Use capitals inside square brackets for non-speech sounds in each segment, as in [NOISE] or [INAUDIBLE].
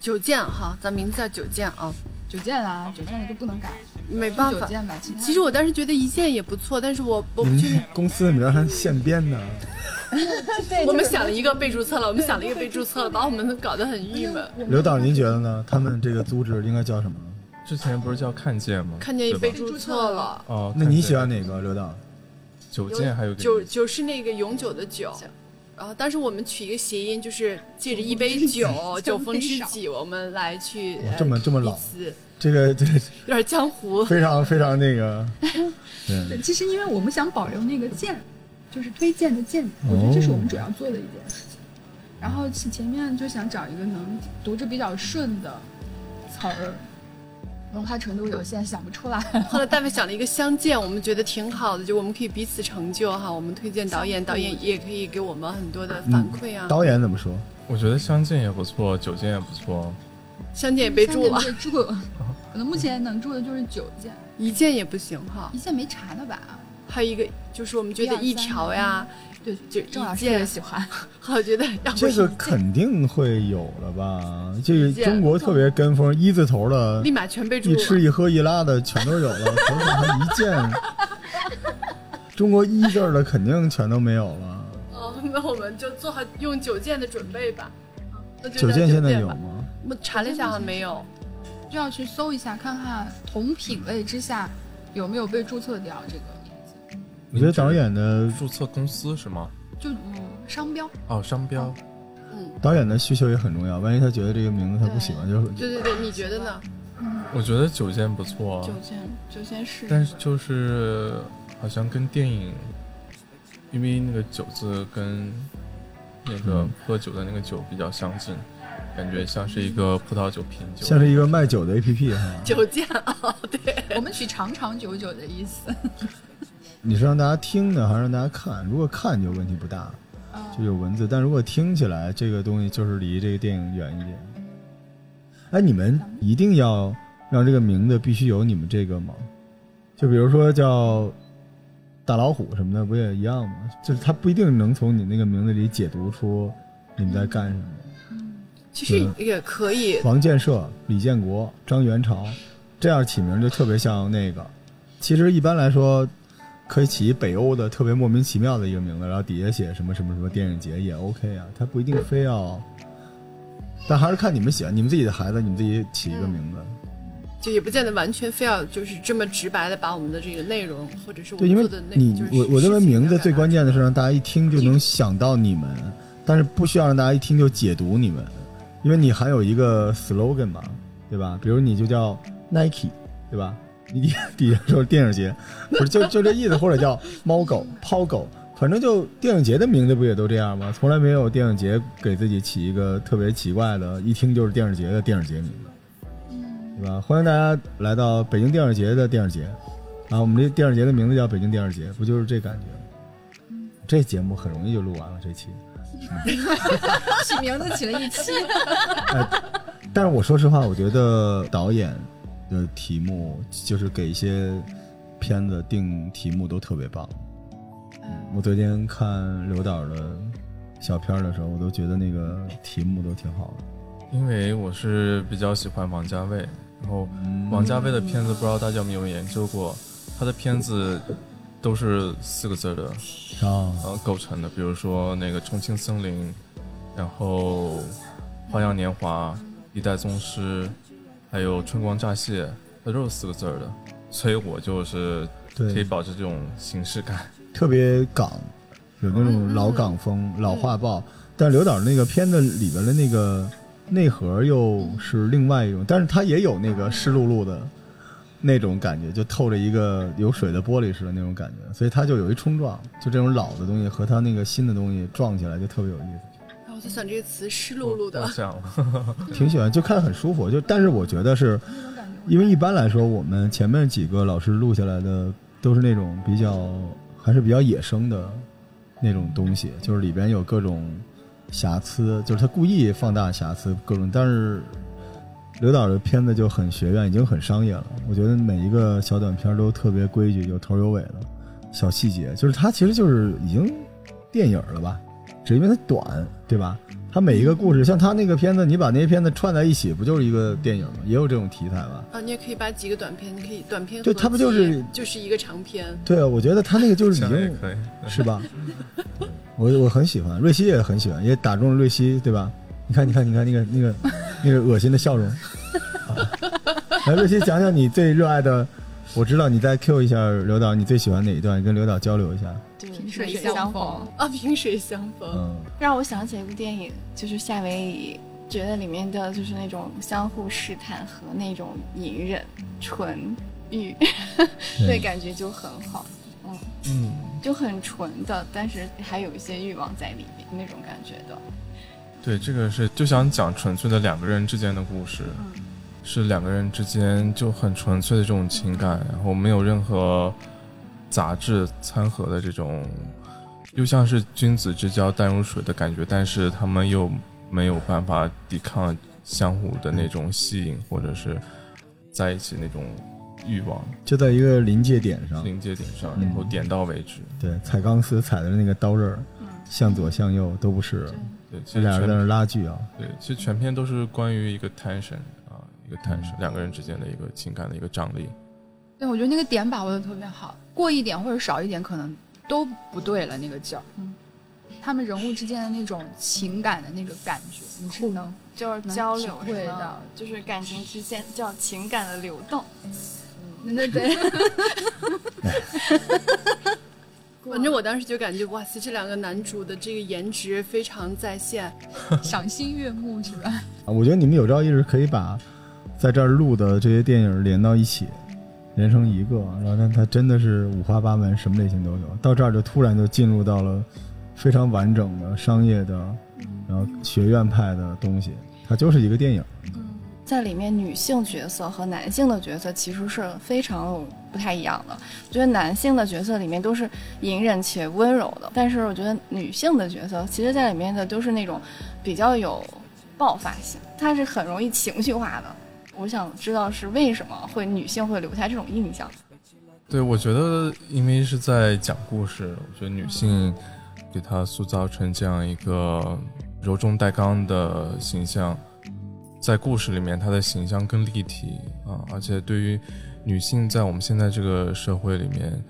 九剑哈，咱名字叫九剑啊，九剑啊，九剑的就不能改，没办法。九剑吧，其实我当时觉得一剑也不错，但是我我不确定。公司的名还现编的。[LAUGHS] 我们想了一个被注册了，我们想了一个被注册了，把我们搞得很郁闷。刘导，您觉得呢？他们这个组织应该叫什么？之前不是叫看见吗？看见也被注册了。哦，那你喜欢哪个，刘导？九剑还有九九是那个永久的久。然后当时我们取一个谐音，就是借着一杯酒，酒逢知己，我们来去这么这么老，这个这有点江湖，非常非常那个。[LAUGHS] 对，其实因为我们想保留那个剑，就是推荐的荐，我觉得这是我们主要做的一件事情。然后前面就想找一个能读着比较顺的词儿。文化程度有限，想不出来。后来大卫想了一个相见，我们觉得挺好的，就我们可以彼此成就哈。我们推荐导演，导演也可以给我们很多的反馈啊。导演怎么说？我觉得相见也不错，九剑也不错。相见也被住了，被住了。可能目前能住的就是九件，一件也不行哈。一件没查的吧？还有一个就是我们觉得一条呀。对，就郑老师也喜欢，我觉得这个肯定会有了吧？这个中国特别跟风，一字头的立马全被一吃一喝一拉的全都有了，[LAUGHS] 头上还一件，中国一字的肯定全都没有了。哦，那我们就做好用九件的准备吧。九件现在有吗？我查了一下，好像没有，就要去搜一下，看看同品类之下有没有被注册掉这个。我觉得导演的注册公司是吗？就嗯，商标哦，商标。嗯，导演的需求也很重要。万一他觉得这个名字他不喜欢，就对对对，你觉得呢？我觉得九剑不错。九剑，九剑是。但是就是好像跟电影，因为那个酒字跟那个喝酒的那个酒比较相近，感觉像是一个葡萄酒品酒，像是一个卖酒的 A P P 哈。酒剑啊，对，我们取长长久久的意思。你是让大家听呢，还是让大家看？如果看就问题不大，就有文字；但如果听起来，这个东西就是离这个电影远一点。哎，你们一定要让这个名字必须有你们这个吗？就比如说叫大老虎什么的，不也一样吗？就是他不一定能从你那个名字里解读出你们在干什么。其实也可以。王建设、李建国、张元朝，这样起名就特别像那个。其实一般来说。可以起北欧的特别莫名其妙的一个名字，然后底下写什么什么什么电影节也 OK 啊，他不一定非要，但还是看你们喜欢，你们自己的孩子，你们自己起一个名字，就也不见得完全非要就是这么直白的把我们的这个内容或者是我们做的内你我我认为名字最关键的是让大家一听就能想到你们，但是不需要让大家一听就解读你们，因为你还有一个 slogan 嘛，对吧？比如你就叫 Nike，对吧？你底下说电影节，不是就就这意思，或者叫猫狗抛狗，反正就电影节的名字不也都这样吗？从来没有电影节给自己起一个特别奇怪的，一听就是电影节的电影节名字，对吧？欢迎大家来到北京电影节的电影节，啊，我们这电影节的名字叫北京电影节，不就是这感觉吗？这节目很容易就录完了，这期，起名字起了一期，但是我说实话，我觉得导演。的题目就是给一些片子定题目都特别棒。我昨天看刘导的小片的时候，我都觉得那个题目都挺好的。因为我是比较喜欢王家卫，然后王家卫的片子不知道大家有没有研究过，他的片子都是四个字的啊构成的，比如说那个《重庆森林》，然后《花样年华》《一代宗师》。还有春光乍泄，它都是四个字儿的，所以我就是可以保持这种形式感，[LAUGHS] 特别港，有那种老港风、老画报。但刘导那个片子里边的那个内核又是另外一种，但是它也有那个湿漉漉的那种感觉，就透着一个有水的玻璃似的那种感觉，所以它就有一冲撞，就这种老的东西和它那个新的东西撞起来就特别有意思。就想这个词湿漉漉的，[LAUGHS] 挺喜欢，就看着很舒服。就但是我觉得是，因为一般来说，我们前面几个老师录下来的都是那种比较还是比较野生的那种东西，就是里边有各种瑕疵，就是他故意放大瑕疵各种。但是刘导的片子就很学院，已经很商业了。我觉得每一个小短片都特别规矩，有头有尾的，小细节，就是它其实就是已经电影了吧？只因为它短，对吧？它每一个故事，像他那个片子，你把那些片子串在一起，不就是一个电影吗？也有这种题材吧？啊，你也可以把几个短片，你可以短片对，它不就是就是一个长片？对啊，我觉得他那个就是已经 [LAUGHS] 是吧？我我很喜欢，瑞希也很喜欢，也打中了瑞希，对吧？你看，你看，你看那个那个那个恶心的笑容。[LAUGHS] 来，瑞希讲讲你最热爱的。我知道你再 Q 一下刘导，你最喜欢哪一段？跟刘导交流一下。萍水相逢啊，萍水相逢，让我想起一部电影，就是夏威夷，觉得里面的就是那种相互试探和那种隐忍、纯欲，对，[LAUGHS] 感觉就很好。嗯嗯，就很纯的，但是还有一些欲望在里面那种感觉的。对，这个是就想讲纯粹的两个人之间的故事。是两个人之间就很纯粹的这种情感，然后没有任何杂质掺和的这种，又像是君子之交淡如水的感觉，但是他们又没有办法抵抗相互的那种吸引，或者是在一起那种欲望，就在一个临界点上，临界点上，然后点到为止。对，踩钢丝踩的那个刀刃，向左向右都不是。对，这俩人在那拉锯啊。对，其实全片都是关于一个 tension。一个探视，两个人之间的一个情感的一个张力。对，我觉得那个点把握的特别好，过一点或者少一点可能都不对了，那个劲儿。嗯，他们人物之间的那种情感的那个感觉，你是能就是交流会的，就是感情之间叫情感的流动。嗯，对对。[LAUGHS] 反正我当时就感觉，哇塞，这两个男主的这个颜值非常在线，[LAUGHS] 赏心悦目，是吧？啊，我觉得你们有朝一日可以把。在这儿录的这些电影连到一起，连成一个，然后但它真的是五花八门，什么类型都有。到这儿就突然就进入到了非常完整的商业的，然后学院派的东西，它就是一个电影。在里面，女性角色和男性的角色其实是非常不太一样的。我觉得男性的角色里面都是隐忍且温柔的，但是我觉得女性的角色，其实在里面的都是那种比较有爆发性，她是很容易情绪化的。我想知道是为什么会女性会留下这种印象？对，我觉得因为是在讲故事，我觉得女性给她塑造成这样一个柔中带刚的形象，在故事里面她的形象更立体啊，而且对于女性在我们现在这个社会里面，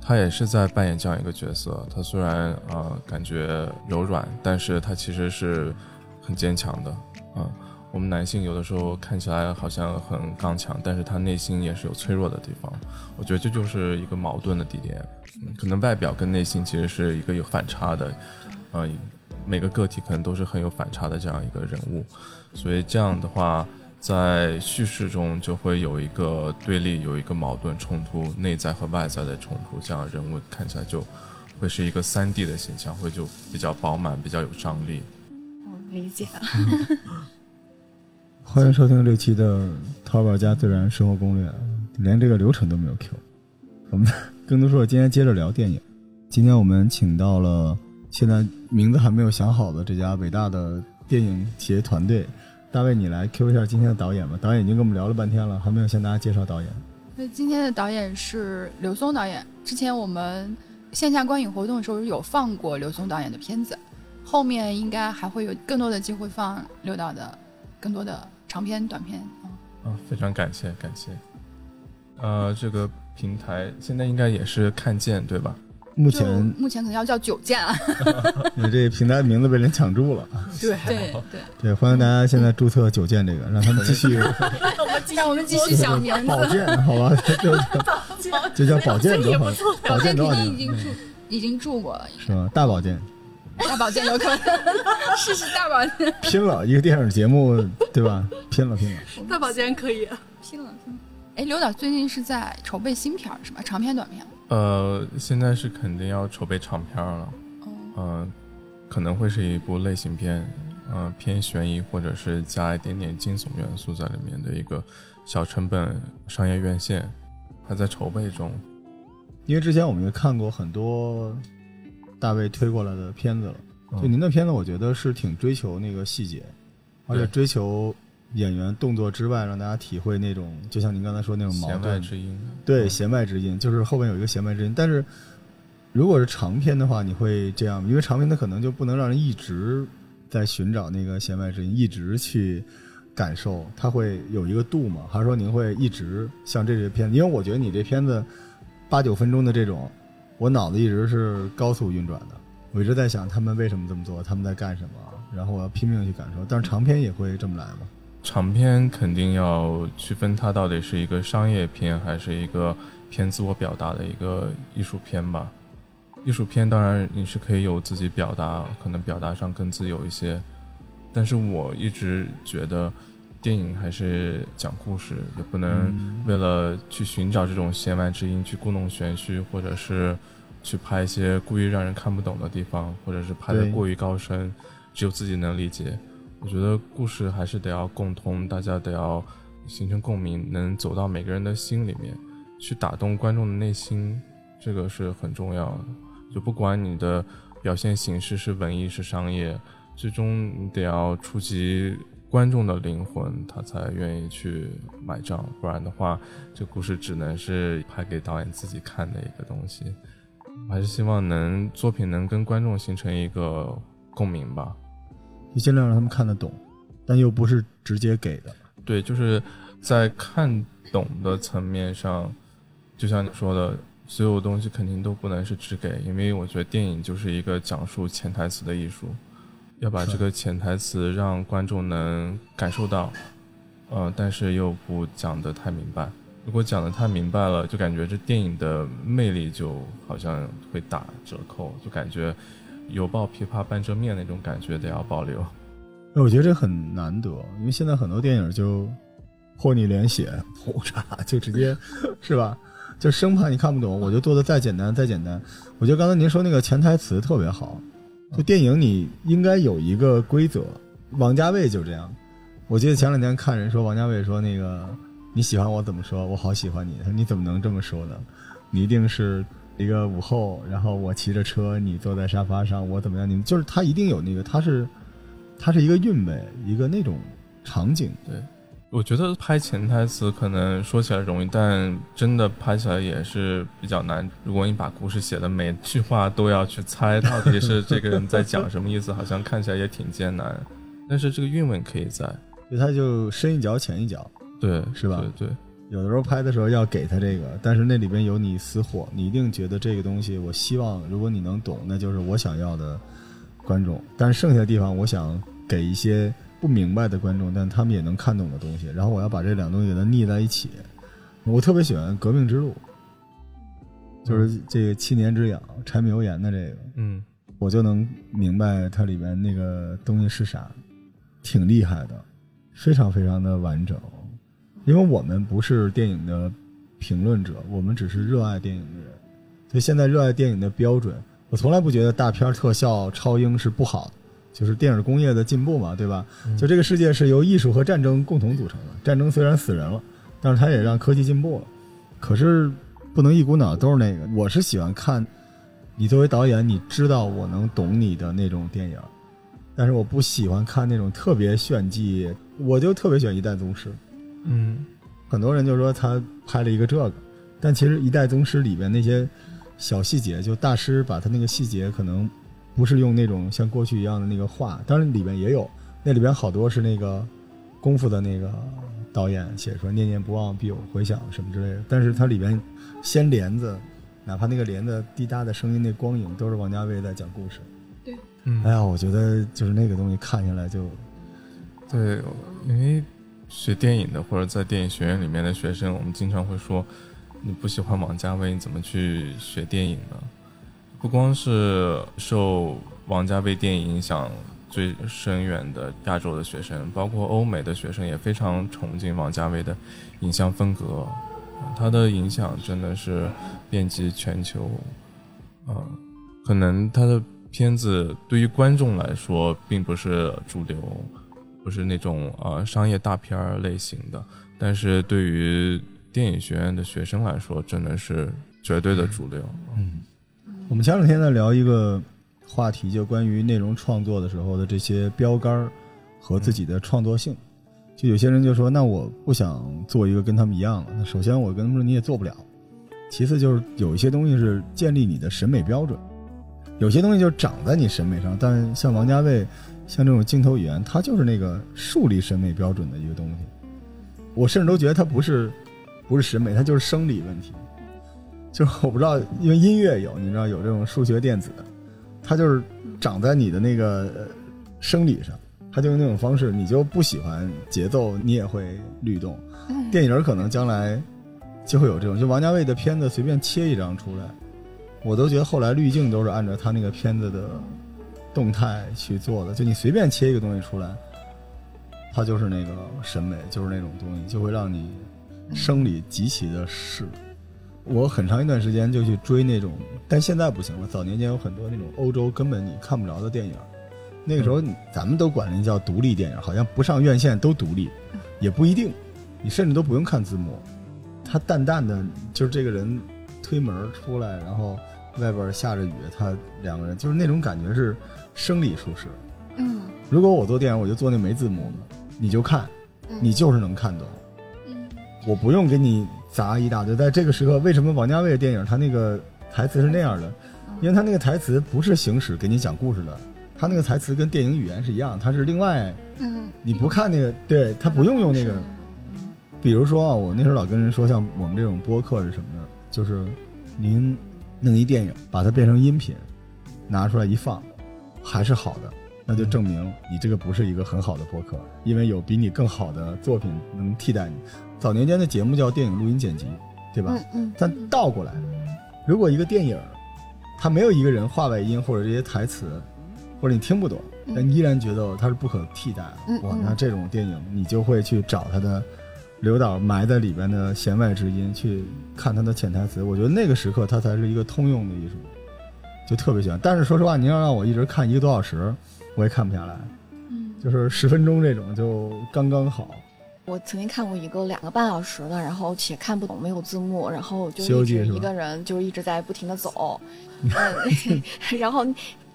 她也是在扮演这样一个角色。她虽然啊感觉柔软，但是她其实是很坚强的啊。我们男性有的时候看起来好像很刚强，但是他内心也是有脆弱的地方。我觉得这就是一个矛盾的地点，可能外表跟内心其实是一个有反差的，呃，每个个体可能都是很有反差的这样一个人物，所以这样的话，在叙事中就会有一个对立，有一个矛盾冲突，内在和外在的冲突，这样人物看起来就会是一个三 D 的形象，会就比较饱满，比较有张力。我理解了。欢迎收听这期的《淘宝家自然生活攻略》，连这个流程都没有 Q。我们更多说，今天接着聊电影。今天我们请到了现在名字还没有想好的这家伟大的电影企业团队。大卫，你来 Q 一下今天的导演吧。导演已经跟我们聊了半天了，还没有向大家介绍导演。那今天的导演是刘松导演。之前我们线下观影活动的时候有放过刘松导演的片子，后面应该还会有更多的机会放刘导的更多的。长篇、短篇，啊，非常感谢，感谢。呃，这个平台现在应该也是看见对吧？目前目前可能要叫九剑啊。[LAUGHS] 你这平台名字被人抢注了。[LAUGHS] 对对对对，欢迎大家现在注册九剑这个，让他们继续。[LAUGHS] 让我们继续想名字。宝剑，好吧，就叫宝剑多好。宝剑肯定已经注已经注过了，是吧？大宝剑。大保健有可能，[LAUGHS] 试试大保健。拼了一个电影节目，对吧？拼了拼了。大保健可以，拼了拼了。哎，刘导最近是在筹备新片是吧？长片、短片？呃，现在是肯定要筹备长片了。嗯，可能会是一部类型片，嗯，偏悬疑或者是加一点点惊悚元素在里面的一个小成本商业院线，还在筹备中。因为之前我们也看过很多。大卫推过来的片子了，就您的片子，我觉得是挺追求那个细节，而且追求演员动作之外，让大家体会那种，就像您刚才说那种矛盾之音。对，弦外之音，就是后面有一个弦外之音。但是，如果是长篇的话，你会这样，因为长篇它可能就不能让人一直在寻找那个弦外之音，一直去感受，它会有一个度嘛？还是说您会一直像这些片子？因为我觉得你这片子八九分钟的这种，我脑子一直是高速运转的，我一直在想他们为什么这么做，他们在干什么，然后我要拼命去感受。但是长篇也会这么来吗？长篇肯定要区分它到底是一个商业片还是一个偏自我表达的一个艺术片吧。艺术片当然你是可以有自己表达，可能表达上更自由一些。但是我一直觉得，电影还是讲故事，也不能为了去寻找这种弦外之音去故弄玄虚，或者是去拍一些故意让人看不懂的地方，或者是拍的过于高深，只有自己能理解。我觉得故事还是得要共通，大家得要形成共鸣，能走到每个人的心里面，去打动观众的内心，这个是很重要的。就不管你的表现形式是文艺是商业，最终你得要触及观众的灵魂，他才愿意去买账。不然的话，这故事只能是拍给导演自己看的一个东西。我还是希望能作品能跟观众形成一个共鸣吧。你尽量让他们看得懂，但又不是直接给的。对，就是在看懂的层面上，就像你说的，所有东西肯定都不能是只给，因为我觉得电影就是一个讲述潜台词的艺术，要把这个潜台词让观众能感受到，呃，但是又不讲得太明白。如果讲得太明白了，就感觉这电影的魅力就好像会打折扣，就感觉。犹抱琵琶半遮面那种感觉得要保留，我觉得这很难得，因为现在很多电影就泼你脸血，轰嚓就直接是吧？就生怕你看不懂，我就做的再简单再简单。我觉得刚才您说那个潜台词特别好，就电影你应该有一个规则。王家卫就这样，我记得前两天看人说王家卫说那个你喜欢我怎么说？我好喜欢你。你怎么能这么说呢？你一定是。一个午后，然后我骑着车，你坐在沙发上，我怎么样？你就是他一定有那个，他是，他是一个韵味，一个那种场景。对，我觉得拍潜台词可能说起来容易，但真的拍起来也是比较难。如果你把故事写的每句话都要去猜到底是这个人在讲什么意思，好像看起来也挺艰难。但是这个韵味可以在，所以他就深一脚浅一脚，对，是吧？对。有的时候拍的时候要给他这个，但是那里边有你私货，你一定觉得这个东西，我希望如果你能懂，那就是我想要的观众。但是剩下的地方，我想给一些不明白的观众，但他们也能看懂的东西。然后我要把这两东西给它腻在一起。我特别喜欢《革命之路》，就是这个七年之痒、柴米油盐的这个，嗯，我就能明白它里边那个东西是啥，挺厉害的，非常非常的完整。因为我们不是电影的评论者，我们只是热爱电影的人。所以现在热爱电影的标准，我从来不觉得大片特效超英是不好的，就是电影工业的进步嘛，对吧？就这个世界是由艺术和战争共同组成的，战争虽然死人了，但是它也让科技进步了。可是不能一股脑都是那个。我是喜欢看，你作为导演，你知道我能懂你的那种电影，但是我不喜欢看那种特别炫技。我就特别喜欢《一代宗师》。嗯，很多人就说他拍了一个这个，但其实《一代宗师》里边那些小细节，就大师把他那个细节可能不是用那种像过去一样的那个画，当然里边也有，那里边好多是那个功夫的那个导演写出来“念念不忘，必有回响”什么之类的，但是它里边掀帘子，哪怕那个帘子滴答的声音，那光影都是王家卫在讲故事。对，哎呀，我觉得就是那个东西看下来就，对，因为。学电影的或者在电影学院里面的学生，我们经常会说：“你不喜欢王家卫，你怎么去学电影呢？”不光是受王家卫电影影响最深远的亚洲的学生，包括欧美的学生也非常崇敬王家卫的影像风格。他的影响真的是遍及全球。嗯，可能他的片子对于观众来说并不是主流。不是那种呃商业大片儿类型的，但是对于电影学院的学生来说，真的是绝对的主流。嗯，我们前两天在聊一个话题，就关于内容创作的时候的这些标杆儿和自己的创作性。就有些人就说，那我不想做一个跟他们一样的。那首先我跟他们说你也做不了，其次就是有一些东西是建立你的审美标准，有些东西就长在你审美上。但像王家卫，像这种镜头语言，他就是那个树立审美标准的一个东西。我甚至都觉得他不是，不是审美，他就是生理问题。就是我不知道，因为音乐有，你知道有这种数学电子，它就是长在你的那个生理上。它就用那种方式，你就不喜欢节奏，你也会律动。电影可能将来就会有这种，就王家卫的片子随便切一张出来，我都觉得后来滤镜都是按照他那个片子的动态去做的。就你随便切一个东西出来，它就是那个审美，就是那种东西，就会让你生理极其的适。我很长一段时间就去追那种，但现在不行了。早年间有很多那种欧洲根本你看不着的电影。那个时候，咱们都管那叫独立电影，好像不上院线都独立，[LAUGHS] 也不一定，你甚至都不用看字幕，他淡淡的，就是这个人推门出来，然后外边下着雨，他两个人就是那种感觉是生理舒适。嗯，如果我做电影，我就做那没字幕的，你就看，你就是能看懂。嗯，我不用给你砸一大堆。在这个时刻，为什么王家卫的电影他那个台词是那样的？因为他那个台词不是行驶给你讲故事的。他那个台词跟电影语言是一样，他是另外，嗯，你不看那个，对他不用用那个，比如说啊，我那时候老跟人说，像我们这种播客是什么呢？就是您弄一电影，把它变成音频，拿出来一放，还是好的，那就证明你这个不是一个很好的播客，因为有比你更好的作品能替代你。早年间的节目叫电影录音剪辑，对吧？嗯嗯。但倒过来，如果一个电影，它没有一个人话外音或者这些台词。或者你听不懂，但依然觉得它是不可替代的。哇，那这种电影你就会去找它的刘导埋在里边的弦外之音，去看它的潜台词。我觉得那个时刻它才是一个通用的艺术，就特别喜欢。但是说实话，您要让我一直看一个多小时，我也看不下来。嗯，就是十分钟这种就刚刚好。我曾经看过一个两个半小时的，然后且看不懂，没有字幕，然后就一直一个人就一直在不停的走，[LAUGHS] 嗯，[LAUGHS] 然后。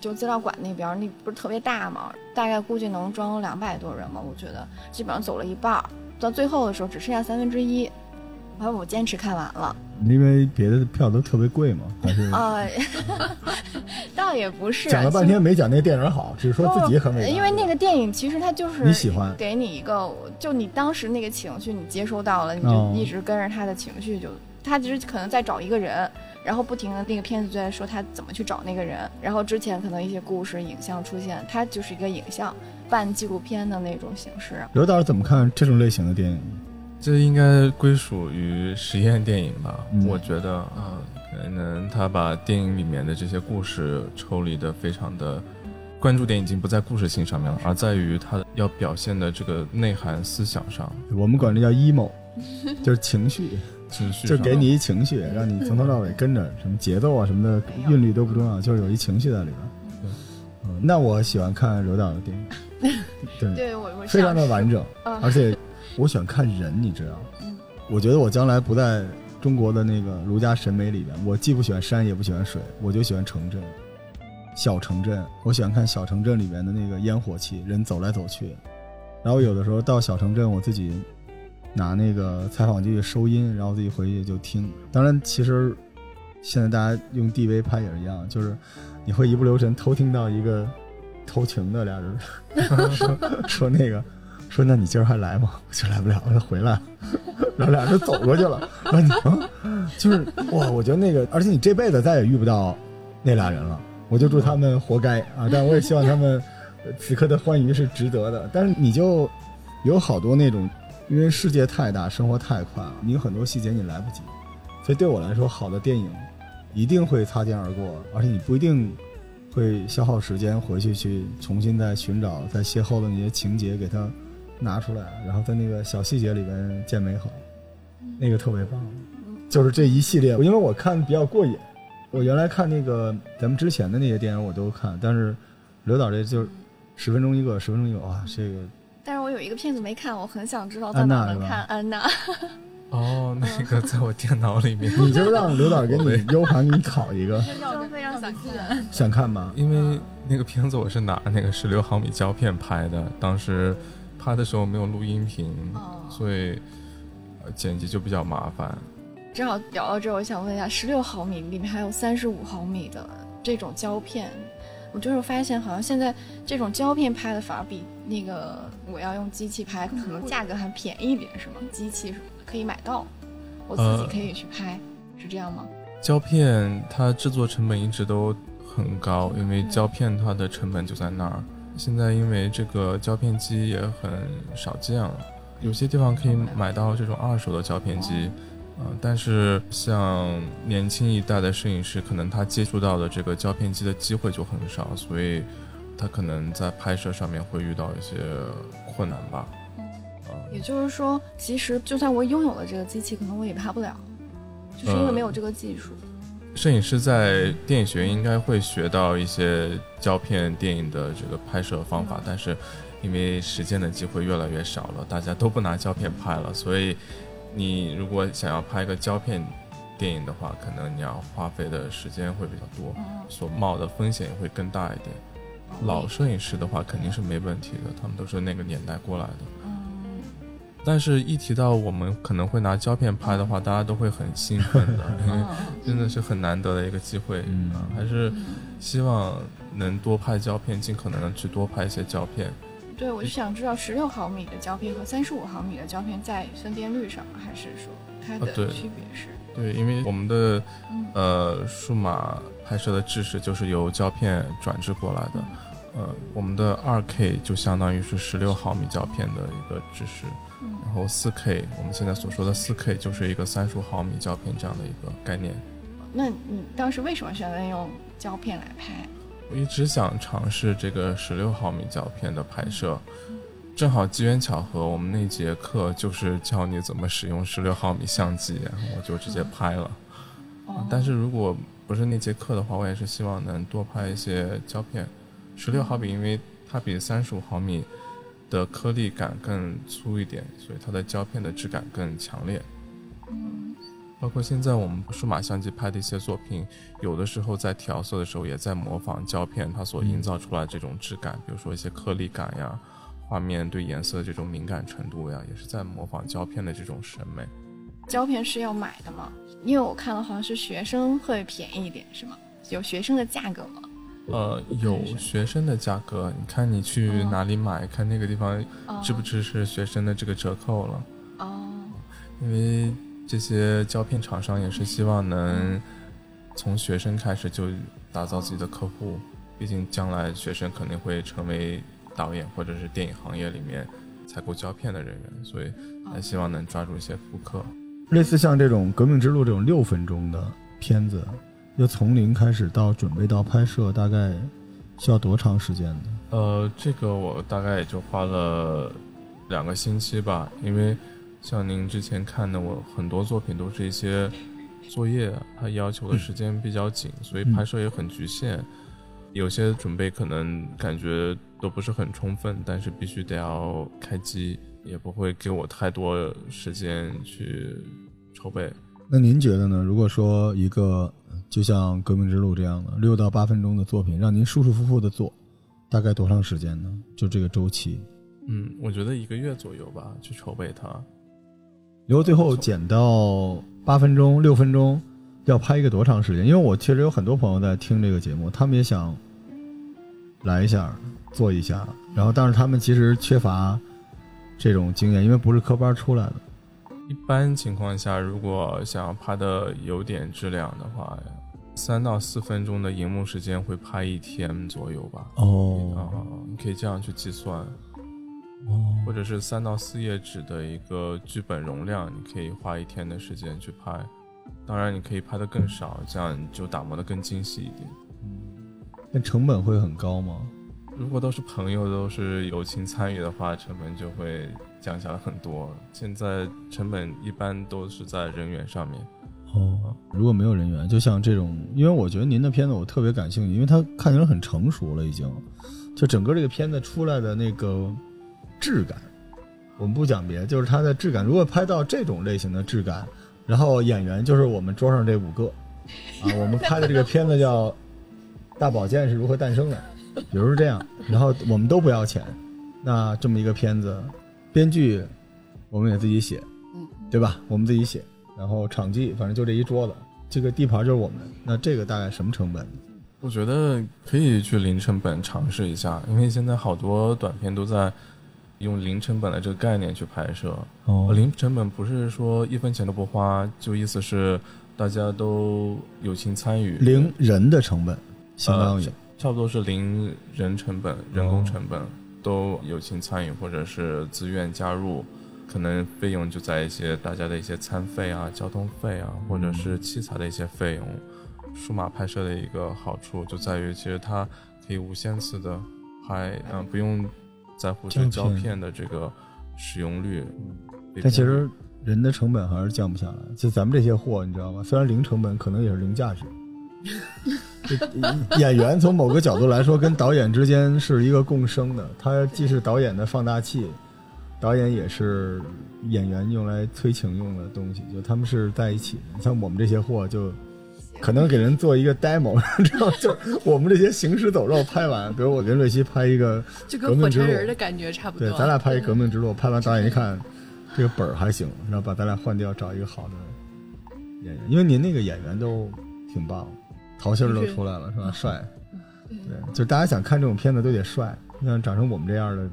就资料馆那边那不是特别大嘛？大概估计能装两百多人嘛。我觉得基本上走了一半，到最后的时候只剩下三分之一，我坚持看完了。因为别的票都特别贵嘛，还是啊，[LAUGHS] 倒也不是。讲了半天没讲那电影好，只是说自己很美。因为那个电影其实它就是你喜欢，给你一个就你当时那个情绪你接收到了，你就一直跟着他的情绪就，他其实可能在找一个人。然后不停的那个片子就在说他怎么去找那个人，然后之前可能一些故事影像出现，它就是一个影像半纪录片的那种形式。刘导怎么看这种类型的电影？这应该归属于实验电影吧？我觉得啊，可能他把电影里面的这些故事抽离的非常的，关注点已经不在故事性上面了，而在于他要表现的这个内涵思想上。我们管这叫 emo，[LAUGHS] 就是情绪。情绪 [LAUGHS] 就给你一情绪，让你从头到尾跟着，什么节奏啊什么的韵律都不重要，就是有一情绪在里边。嗯，那我喜欢看柔道的电影，[LAUGHS] 对，对我非常的完整，而且我喜欢看人，你知道？我觉得我将来不在中国的那个儒家审美里边，我既不喜欢山，也不喜欢水，我就喜欢城镇，小城镇。我喜欢看小城镇里边的那个烟火气，人走来走去。然后有的时候到小城镇，我自己。拿那个采访机收音，然后自己回去就听。当然，其实现在大家用 DV 拍也是一样，就是你会一不留神偷听到一个偷情的俩人 [LAUGHS] 说说那个说那你今儿还来吗？我就来不了了，回来。然后俩人就走过去了。然后你就是哇，我觉得那个，而且你这辈子再也遇不到那俩人了。我就祝他们活该啊！但我也希望他们此刻的欢愉是值得的。但是你就有好多那种。因为世界太大，生活太快了，你有很多细节你来不及，所以对我来说，好的电影一定会擦肩而过，而且你不一定会消耗时间回去去重新再寻找、再邂逅的那些情节，给它拿出来，然后在那个小细节里边见美好，那个特别棒。就是这一系列，因为我看比较过瘾，我原来看那个咱们之前的那些电影我都看，但是刘导这就十分钟一个，十分钟一个，哇，这个。但是我有一个片子没看，我很想知道在哪能看安娜。哦，那个在我电脑里面，你就让刘导给你 U 盘给你拷一个。[LAUGHS] 非常非常想看，想看吗？因为那个片子我是拿那个十六毫米胶片拍的，当时拍的时候没有录音频，所以剪辑就比较麻烦。正好聊到这，我想问一下，十六毫米里面还有三十五毫米的这种胶片，我就是发现好像现在这种胶片拍的反而比那个我要用机器拍可能价格还便宜一点，是吗？机器可以买到，我自己可以去拍，是这样吗？胶片它制作成本一直都很高，因为胶片它的成本就在那儿。现在因为这个胶片机也很少见了，有些地方可以买到这种二手的胶片机。嗯，但是像年轻一代的摄影师，可能他接触到的这个胶片机的机会就很少，所以他可能在拍摄上面会遇到一些困难吧。嗯，也就是说，其实就算我拥有了这个机器，可能我也拍不了，就是因为没有这个技术。摄影师在电影学院应该会学到一些胶片电影的这个拍摄方法，但是因为实践的机会越来越少了，大家都不拿胶片拍了，所以。你如果想要拍一个胶片电影的话，可能你要花费的时间会比较多，所冒的风险也会更大一点。老摄影师的话肯定是没问题的，他们都是那个年代过来的。但是，一提到我们可能会拿胶片拍的话，大家都会很兴奋的，[LAUGHS] 因为真的是很难得的一个机会。嗯，还是希望能多拍胶片，尽可能的去多拍一些胶片。对，我就想知道十六毫米的胶片和三十五毫米的胶片在分辨率上，还是说它的区别是？对，因为我们的呃数码拍摄的知识就是由胶片转制过来的，呃，我们的二 K 就相当于是十六毫米胶片的一个制式，然后四 K 我们现在所说的四 K 就是一个三十五毫米胶片这样的一个概念。那你当时为什么选择用胶片来拍？我一直想尝试这个十六毫米胶片的拍摄，正好机缘巧合，我们那节课就是教你怎么使用十六毫米相机，我就直接拍了。但是如果不是那节课的话，我也是希望能多拍一些胶片。十六毫米，因为它比三十五毫米的颗粒感更粗一点，所以它的胶片的质感更强烈。嗯包括现在我们数码相机拍的一些作品，有的时候在调色的时候也在模仿胶片它所营造出来这种质感，比如说一些颗粒感呀，画面对颜色这种敏感程度呀，也是在模仿胶片的这种审美。胶片是要买的吗？因为我看了好像是学生会便宜一点，是吗？有学生的价格吗？呃，有学生的价格，你看你去哪里买，看那个地方支不支持学生的这个折扣了。哦，因为。这些胶片厂商也是希望能从学生开始就打造自己的客户，毕竟将来学生肯定会成为导演或者是电影行业里面采购胶片的人员，所以还希望能抓住一些顾客。类似像这种《革命之路》这种六分钟的片子，要从零开始到准备到拍摄，大概需要多长时间呢？呃，这个我大概也就花了两个星期吧，因为。像您之前看的，我很多作品都是一些作业，它要求的时间比较紧，所以拍摄也很局限。有些准备可能感觉都不是很充分，但是必须得要开机，也不会给我太多时间去筹备。那您觉得呢？如果说一个就像《革命之路》这样的六到八分钟的作品，让您舒舒服服的做，大概多长时间呢？就这个周期？嗯，我觉得一个月左右吧，去筹备它。如果最后剪到八分钟、六分钟，要拍一个多长时间？因为我确实有很多朋友在听这个节目，他们也想来一下做一下，然后但是他们其实缺乏这种经验，因为不是科班出来的。一般情况下，如果想要拍的有点质量的话，三到四分钟的荧幕时间会拍一天左右吧。哦，啊，你可以这样去计算。哦或者是三到四页纸的一个剧本容量，你可以花一天的时间去拍。当然，你可以拍的更少，这样你就打磨的更精细一点。嗯，那成本会很高吗？如果都是朋友，都是友情参与的话，成本就会降下来很多。现在成本一般都是在人员上面。哦，如果没有人员，就像这种，因为我觉得您的片子我特别感兴趣，因为它看起来很成熟了，已经，就整个这个片子出来的那个。质感，我们不讲别的，就是它的质感。如果拍到这种类型的质感，然后演员就是我们桌上这五个，啊，我们拍的这个片子叫《大保健是如何诞生的》，比如这样，然后我们都不要钱，那这么一个片子，编剧我们也自己写，嗯，对吧？我们自己写，然后场记反正就这一桌子，这个地盘就是我们。那这个大概什么成本？我觉得可以去零成本尝试一下，因为现在好多短片都在用零成本的这个概念去拍摄。哦，零成本不是说一分钱都不花，就意思是大家都友情参与。零人的成本，相当于差不多是零人成本、人工成本都友情参与或者是自愿加入，可能费用就在一些大家的一些餐费啊、交通费啊，或者是器材的一些费用。数码拍摄的一个好处就在于，其实它可以无限次的拍，嗯，不用在乎这胶片的这个使用率。但其实人的成本还是降不下来。就咱们这些货，你知道吗？虽然零成本，可能也是零价值。[LAUGHS] 演员从某个角度来说，跟导演之间是一个共生的，他既是导演的放大器，导演也是演员用来催情用的东西，就他们是在一起的。像我们这些货就。可能给人做一个 demo，[LAUGHS] 知道就我们这些行尸走肉拍完，比如我跟瑞希拍一个就跟火柴人的感觉差不多。对，咱俩拍一革命之路，拍完导演一看，这个本儿还行，然后把咱俩换掉，找一个好的演员。因为您那个演员都挺棒，桃心儿都出来了，是吧？帅，对，就大家想看这种片子都得帅。像长成我们这样的，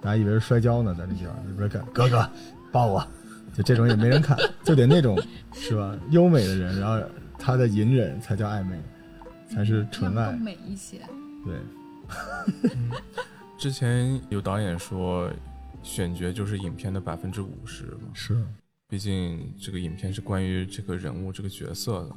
大家以为是摔跤呢，在那边里边干哥哥抱我，就这种也没人看，就得那种 [LAUGHS] 是吧？优美的人，然后。他的隐忍才叫暧昧，才是纯爱。美一些。对。之前有导演说，选角就是影片的百分之五十嘛。是。毕竟这个影片是关于这个人物、这个角色的。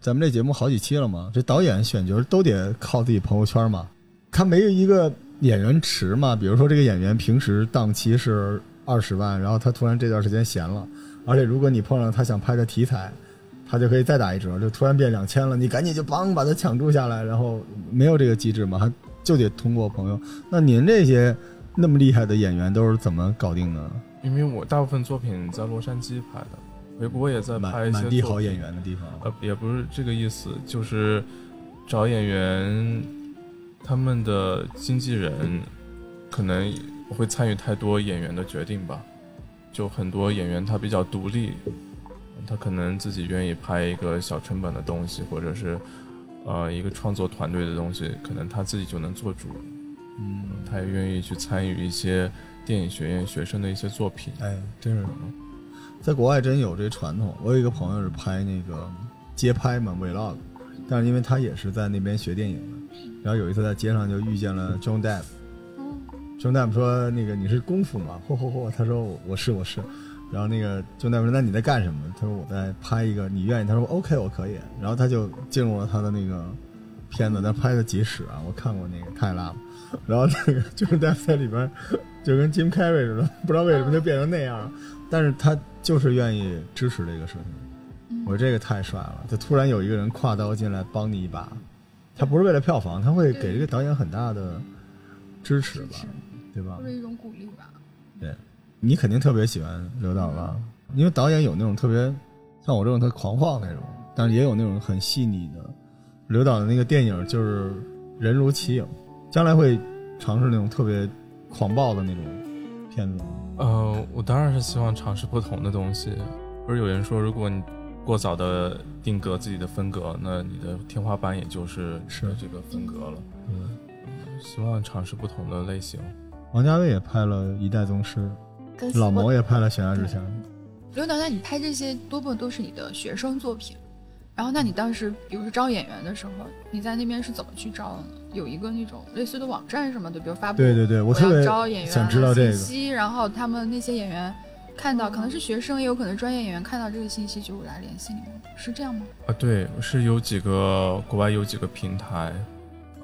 咱们这节目好几期了嘛，这导演选角都得靠自己朋友圈嘛。他没有一个演员池嘛？比如说这个演员平时档期是二十万，然后他突然这段时间闲了，而且如果你碰上他想拍的题材。他就可以再打一折，就突然变两千了，你赶紧就帮把他抢住下来，然后没有这个机制嘛，还就得通过朋友。那您这些那么厉害的演员都是怎么搞定的？因为我大部分作品在洛杉矶拍的，回国也在拍一些。满地好演员的地方。呃，也不是这个意思，就是找演员，他们的经纪人可能会参与太多演员的决定吧，就很多演员他比较独立。他可能自己愿意拍一个小成本的东西，或者是，呃，一个创作团队的东西，可能他自己就能做主。嗯，他也愿意去参与一些电影学院学生的一些作品。哎，真是，在国外真有这传统。我有一个朋友是拍那个街拍嘛，vlog，但是因为他也是在那边学电影的，然后有一次在街上就遇见了 John Depp。John Depp 说：“那个你是功夫吗？”嚯嚯嚯！他说：“我是，我是。”然后那个 John Depp 说那你在干什么？他说我在拍一个，你愿意？他说 OK，我可以。然后他就进入了他的那个片子，他拍的几史啊，我看过那个太拉了。然后那个就是在在里边就跟 Jim Carrey 似的，不知道为什么就变成那样。但是他就是愿意支持这个事情。我说这个太帅了，就突然有一个人挎刀进来帮你一把，他不是为了票房，他会给这个导演很大的支持吧，对吧？或者一种鼓励吧。对。你肯定特别喜欢刘导吧？因为导演有那种特别像我这种特狂放那种，但是也有那种很细腻的。刘导的那个电影就是人如其影，将来会尝试那种特别狂暴的那种片子。呃，我当然是希望尝试不同的东西。不是有人说，如果你过早的定格自己的风格，那你的天花板也就是是这个风格了。嗯，希望尝试不同的类型。王家卫也拍了《一代宗师》。老毛也拍了《悬崖之下》。刘导，那你拍这些多半都是你的学生作品，然后那你当时比如说招演员的时候，你在那边是怎么去招的呢？有一个那种类似的网站什么的，比如发布对对对，我特别招演员想知道这个信息，然后他们那些演员看到可能是学生，也有可能专业演员看到这个信息就来联系你们，是这样吗？啊，对，是有几个国外有几个平台，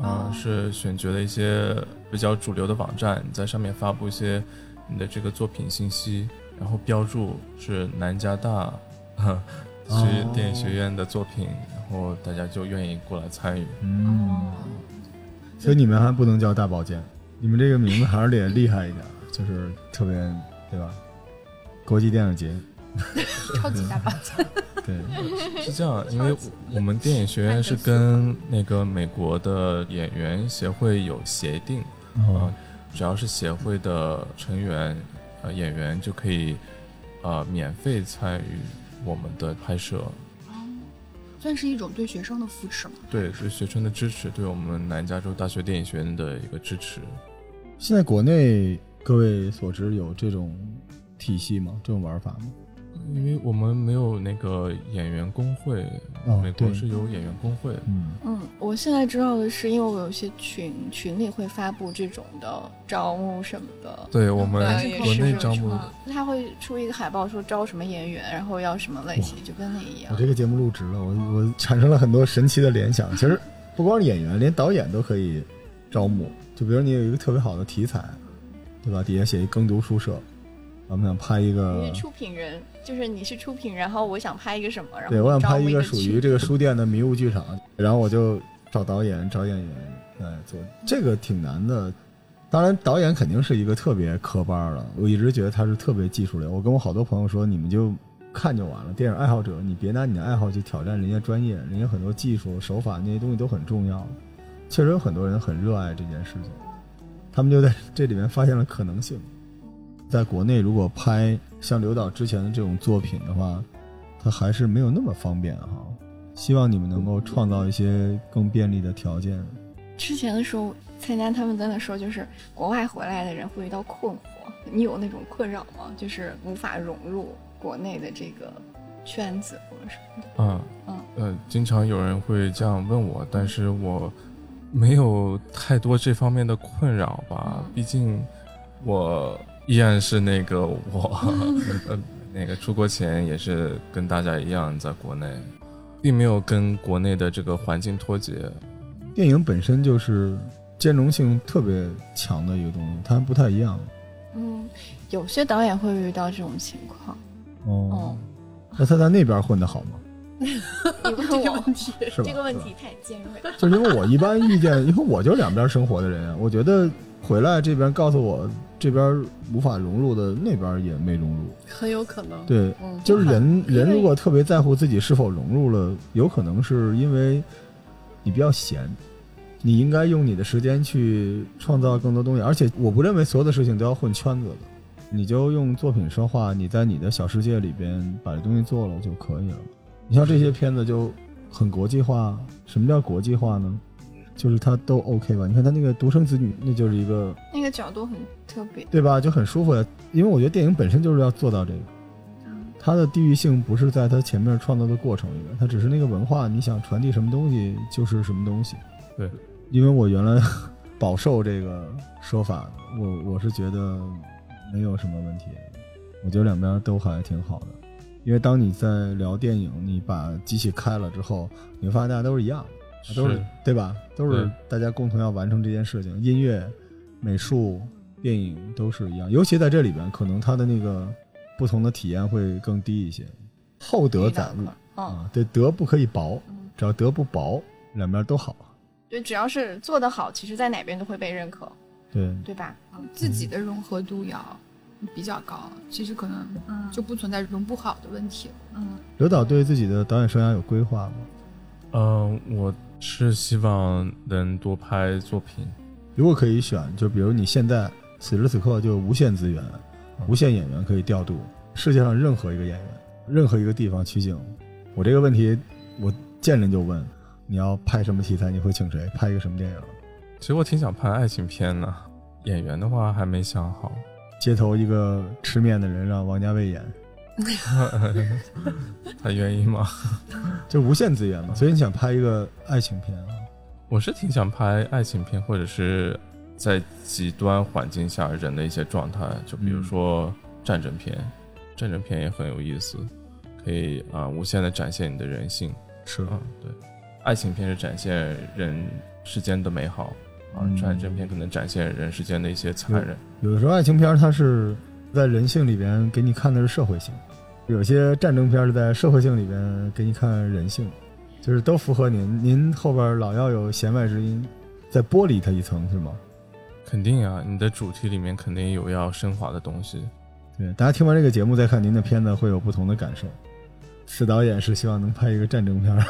啊，是选角的一些比较主流的网站，在上面发布一些。你的这个作品信息，然后标注是南加大 [LAUGHS] 学电影学院的作品，然后大家就愿意过来参与。嗯，所以你们还不能叫大保健，你们这个名字还是得厉害一点，就是特别对吧？国际电影节，超级大保健。[LAUGHS] 对，是这样，因为我们电影学院是跟那个美国的演员协会有协定啊。只要是协会的成员，呃，演员就可以，呃，免费参与我们的拍摄。算是一种对学生的扶持吗？对，是学生的支持，对我们南加州大学电影学院的一个支持。现在国内各位所知有这种体系吗？这种玩法吗？因为我们没有那个演员工会，美国是有演员工会。嗯嗯，我现在知道的是，因为我有些群群里会发布这种的招募什么的。对我们国内招募，他会出一个海报说招什么演员，然后要什么类型，就跟那一样。我这个节目录制了，我我产生了很多神奇的联想。其实不光是演员，连导演都可以招募。就比如你有一个特别好的题材，对吧？底下写一耕读书社。我们想拍一个，你是出品人，就是你是出品，然后我想拍一个什么，然后对我想拍一个属于这个书店的迷雾剧场，然后我就找导演、找演员来做，这个挺难的。当然，导演肯定是一个特别科班的，我一直觉得他是特别技术流。我跟我好多朋友说，你们就看就完了。电影爱好者，你别拿你的爱好去挑战人家专业，人家很多技术手法那些东西都很重要。确实有很多人很热爱这件事情，他们就在这里面发现了可能性。在国内，如果拍像刘导之前的这种作品的话，他还是没有那么方便哈。希望你们能够创造一些更便利的条件。之前的时候，参加他们在那说，就是国外回来的人会遇到困惑，你有那种困扰吗？就是无法融入国内的这个圈子或者什么的。嗯嗯呃，经常有人会这样问我，但是我没有太多这方面的困扰吧。毕竟我。依然是那个我，呃，[LAUGHS] 那个出国前也是跟大家一样在国内，并没有跟国内的这个环境脱节。电影本身就是兼容性特别强的一个东西，它不太一样。嗯，有些导演会遇到这种情况。哦，那他在那边混得好吗？你 [LAUGHS] 问这个问题？这个问题太尖锐。就因为我一般遇见，因为我就两边生活的人，我觉得回来这边告诉我。这边无法融入的，那边也没融入，很有可能。对，就是人人如果特别在乎自己是否融入了，有可能是因为你比较闲，你应该用你的时间去创造更多东西。而且我不认为所有的事情都要混圈子的，你就用作品说话，你在你的小世界里边把这东西做了就可以了。你像这些片子就很国际化，什么叫国际化呢？就是他都 OK 吧？你看他那个独生子女，那就是一个那个角度很特别，对吧？就很舒服呀。因为我觉得电影本身就是要做到这个，它的地域性不是在它前面创造的过程里面，它只是那个文化，你想传递什么东西就是什么东西。对，因为我原来饱受这个说法，我我是觉得没有什么问题，我觉得两边都还挺好的。因为当你在聊电影，你把机器开了之后，你会发现大家都是一样。都是对吧？都是大家共同要完成这件事情。音乐、美术、电影都是一样，尤其在这里边，可能他的那个不同的体验会更低一些。厚德载物啊，对，德不可以薄，只要德不薄，两边都好。对，只要是做得好，其实在哪边都会被认可。对，对吧？自己的融合度要比较高，其实可能就不存在融不好的问题。嗯，刘导对自己的导演生涯有规划吗？嗯，我。是希望能多拍作品。如果可以选，就比如你现在此时此刻就无限资源、无限演员可以调度，世界上任何一个演员、任何一个地方取景。我这个问题，我见人就问：你要拍什么题材？你会请谁？拍一个什么电影？其实我挺想拍爱情片的，演员的话还没想好。街头一个吃面的人让王家卫演。[LAUGHS] 他愿意吗？[LAUGHS] 就无限资源嘛，所以你想拍一个爱情片啊？我是挺想拍爱情片，或者是在极端环境下人的一些状态，就比如说战争片，战争片也很有意思，可以啊无限的展现你的人性。是啊，对，爱情片是展现人世间的美好啊，战争片可能展现人世间的一些残忍。有的时候爱情片它是在人性里边给你看的是社会性。有些战争片是在社会性里边给你看人性，就是都符合您。您后边老要有弦外之音，再剥离它一层，是吗？肯定啊，你的主题里面肯定有要升华的东西。对，大家听完这个节目再看您的片子，会有不同的感受。是导演是希望能拍一个战争片儿。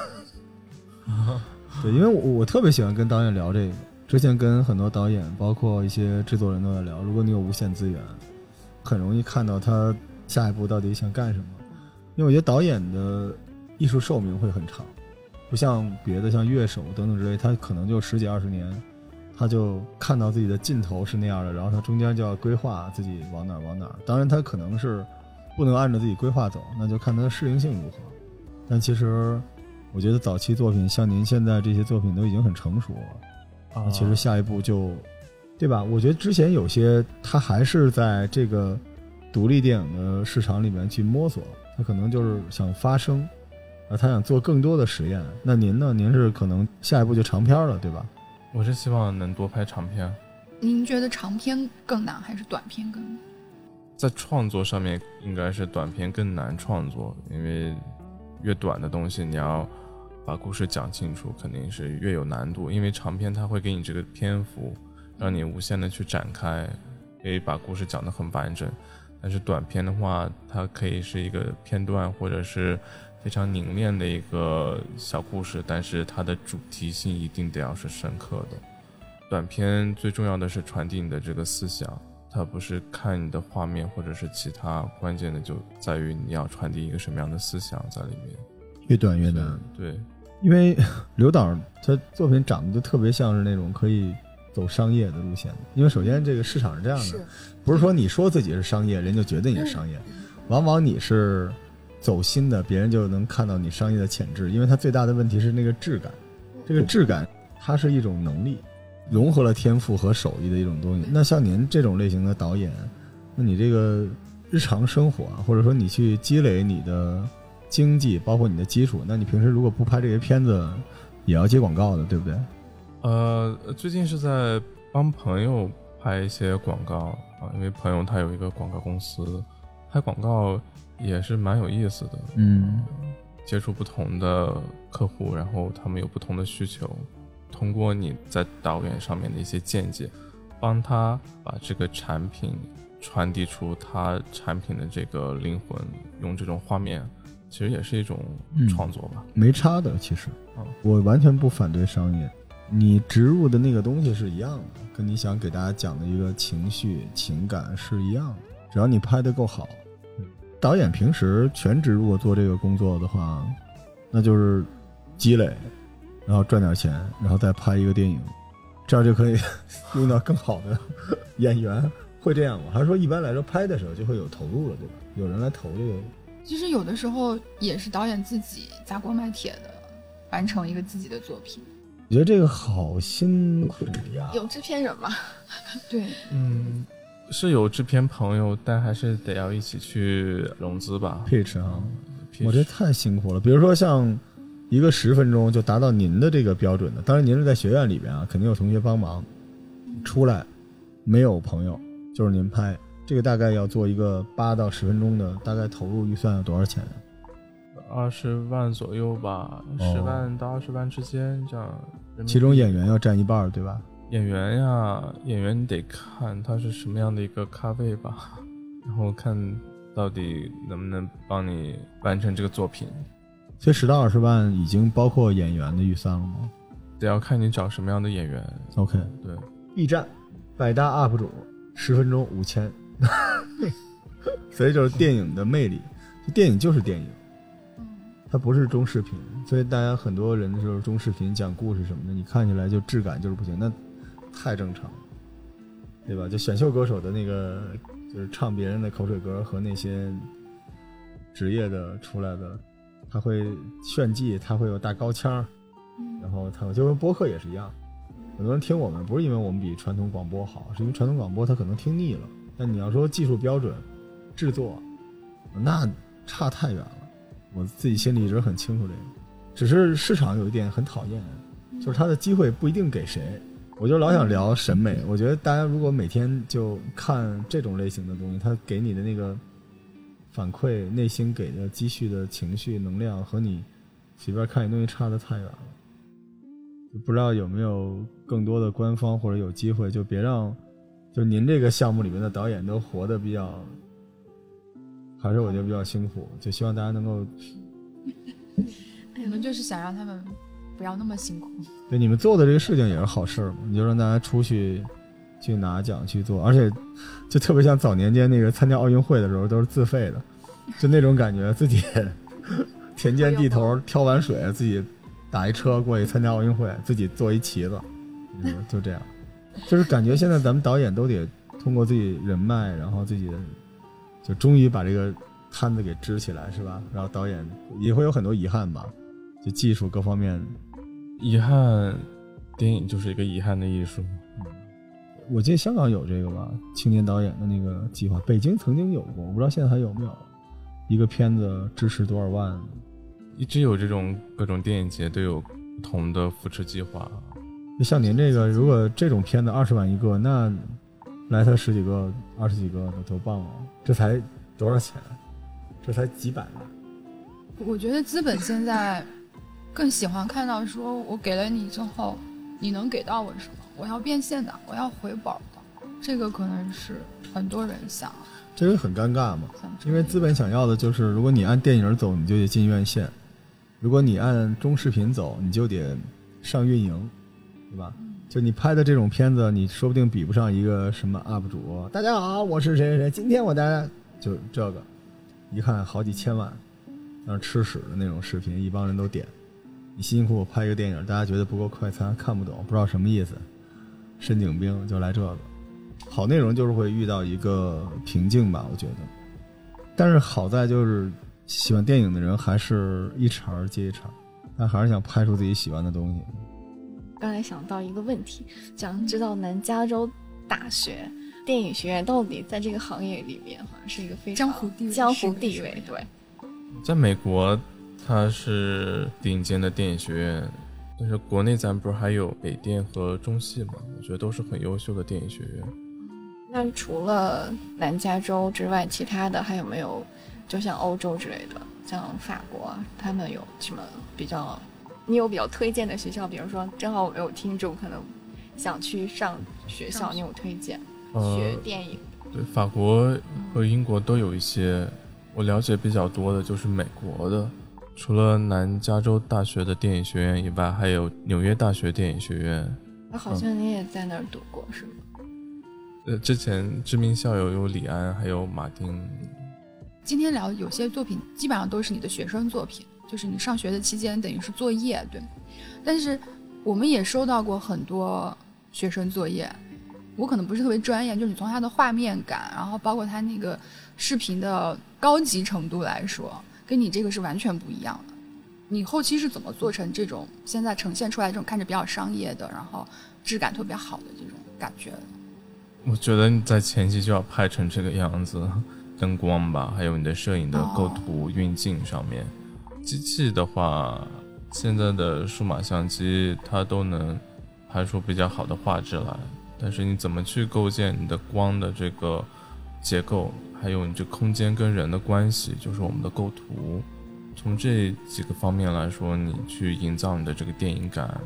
[LAUGHS] 对，因为我我特别喜欢跟导演聊这个，之前跟很多导演，包括一些制作人都在聊，如果你有无限资源，很容易看到他下一步到底想干什么。因为我觉得导演的艺术寿命会很长，不像别的像乐手等等之类，他可能就十几二十年，他就看到自己的尽头是那样的，然后他中间就要规划自己往哪儿往哪儿。当然他可能是不能按照自己规划走，那就看他的适应性如何。但其实我觉得早期作品像您现在这些作品都已经很成熟了。啊，其实下一步就，对吧？我觉得之前有些他还是在这个独立电影的市场里面去摸索，他可能就是想发声，啊，他想做更多的实验。那您呢？您是可能下一步就长片了，对吧？我是希望能多拍长片。您觉得长片更难还是短片更难？在创作上面，应该是短片更难创作，因为越短的东西你要。把故事讲清楚肯定是越有难度，因为长篇它会给你这个篇幅，让你无限的去展开，可以把故事讲得很完整。但是短片的话，它可以是一个片段或者是非常凝练的一个小故事，但是它的主题性一定得要是深刻的。短片最重要的是传递你的这个思想，它不是看你的画面或者是其他，关键的就在于你要传递一个什么样的思想在里面。越短越难，对。因为 [LAUGHS] 刘导他作品长得就特别像是那种可以走商业的路线的。因为首先这个市场是这样的，不是说你说自己是商业，人就觉得你是商业。往往你是走心的，别人就能看到你商业的潜质。因为它最大的问题是那个质感，这个质感它是一种能力，融合了天赋和手艺的一种东西。那像您这种类型的导演，那你这个日常生活啊，或者说你去积累你的。经济包括你的基础，那你平时如果不拍这些片子，也要接广告的，对不对？呃，最近是在帮朋友拍一些广告啊，因为朋友他有一个广告公司，拍广告也是蛮有意思的。嗯，接触不同的客户，然后他们有不同的需求，通过你在导演上面的一些见解，帮他把这个产品传递出他产品的这个灵魂，用这种画面。其实也是一种创作吧，没差的。其实，我完全不反对商业，你植入的那个东西是一样的，跟你想给大家讲的一个情绪情感是一样的。只要你拍的够好，导演平时全职如果做这个工作的话，那就是积累，然后赚点钱，然后再拍一个电影，这样就可以用到更好的演员。会这样吗？还是说一般来说拍的时候就会有投入了，对吧？有人来投这个。其实有的时候也是导演自己砸锅卖铁的，完成一个自己的作品。我觉得这个好辛苦呀。有制片人吗？[LAUGHS] 对，嗯，是有制片朋友，但还是得要一起去融资吧。pitch 啊，我这太辛苦了。比如说像一个十分钟就达到您的这个标准的，当然您是在学院里边啊，肯定有同学帮忙。出来没有朋友，就是您拍。这个大概要做一个八到十分钟的，大概投入预算要多少钱？二十万左右吧，十万到二十万之间这样。其中演员要占一半，对吧？演员呀，演员你得看他是什么样的一个咖位吧，然后看到底能不能帮你完成这个作品。所以十到二十万已经包括演员的预算了吗？得要看你找什么样的演员。OK，对。B 站百搭 UP 主，十分钟五千。[LAUGHS] 所以就是电影的魅力，电影就是电影，它不是中视频。所以大家很多人的时候，中视频讲故事什么的，你看起来就质感就是不行，那太正常了，对吧？就选秀歌手的那个，就是唱别人的口水歌和那些职业的出来的，他会炫技，他会有大高腔，然后他就跟播客也是一样，很多人听我们不是因为我们比传统广播好，是因为传统广播他可能听腻了。但你要说技术标准、制作，那差太远了。我自己心里一直很清楚这个，只是市场有一点很讨厌，就是他的机会不一定给谁。我就老想聊审美，我觉得大家如果每天就看这种类型的东西，他给你的那个反馈、内心给的积蓄的情绪能量，和你随便看一东西差的太远了。不知道有没有更多的官方或者有机会，就别让。就您这个项目里面的导演都活得比较，还是我觉得比较辛苦，就希望大家能够，[LAUGHS] 我们就是想让他们不要那么辛苦。对，你们做的这个事情也是好事儿嘛，你就让大家出去去拿奖去做，而且就特别像早年间那个参加奥运会的时候都是自费的，就那种感觉，自己 [LAUGHS] 田间地头挑完水，自己打一车过去参加奥运会，自己做一旗子，就这样，就是感觉现在咱们导演都得通过自己人脉，然后自己就终于把这个摊子给支起来，是吧？然后导演也会有很多遗憾吧，就技术各方面。遗憾，电影就是一个遗憾的艺术。嗯我记得香港有这个吧，青年导演的那个计划，北京曾经有过，我不知道现在还有没有。一个片子支持多少万？一直有这种各种电影节都有不同的扶持计划。像您这个，如果这种片子二十万一个，那来他十几个、二十几个的多棒啊！这才多少钱？这才几百万。我觉得资本现在。更喜欢看到说，我给了你之后，你能给到我什么？我要变现的，我要回本的，这个可能是很多人想。这个很尴尬嘛，因为资本想要的就是，如果你按电影走，你就得进院线；如果你按中视频走，你就得上运营，对吧？就你拍的这种片子，你说不定比不上一个什么 UP 主。大家好，我是谁谁谁，今天我带来就这个，一看好几千万，像吃屎的那种视频，一帮人都点。你辛辛苦苦拍一个电影，大家觉得不够快餐，看不懂，不知道什么意思，深井兵就来这个。好内容就是会遇到一个瓶颈吧，我觉得。但是好在就是喜欢电影的人还是一茬接一茬，但还是想拍出自己喜欢的东西。刚才想到一个问题，想知道南加州大学电影学院到底在这个行业里面，好像是一个非常江湖地位，江湖地位对。在美国。它是顶尖的电影学院，但是国内咱不是还有北电和中戏吗？我觉得都是很优秀的电影学院。那除了南加州之外，其他的还有没有？就像欧洲之类的，像法国，他们有什么比较？你有比较推荐的学校？比如说，正好我有听众可能想去上学校，你有推荐学电影？对，法国和英国都有一些，我了解比较多的就是美国的。除了南加州大学的电影学院以外，还有纽约大学电影学院。好像你也在那儿读过，是吗？呃，之前知名校友有李安，还有马丁。今天聊有些作品，基本上都是你的学生作品，就是你上学的期间等于是作业，对。但是我们也收到过很多学生作业，我可能不是特别专业，就是你从他的画面感，然后包括他那个视频的高级程度来说。跟你这个是完全不一样的，你后期是怎么做成这种现在呈现出来这种看着比较商业的，然后质感特别好的这种感觉？我觉得你在前期就要拍成这个样子，灯光吧，还有你的摄影的构图、运镜上面。机器的话，现在的数码相机它都能拍出比较好的画质来，但是你怎么去构建你的光的这个结构？还有你这空间跟人的关系，就是我们的构图。从这几个方面来说，你去营造你的这个电影感。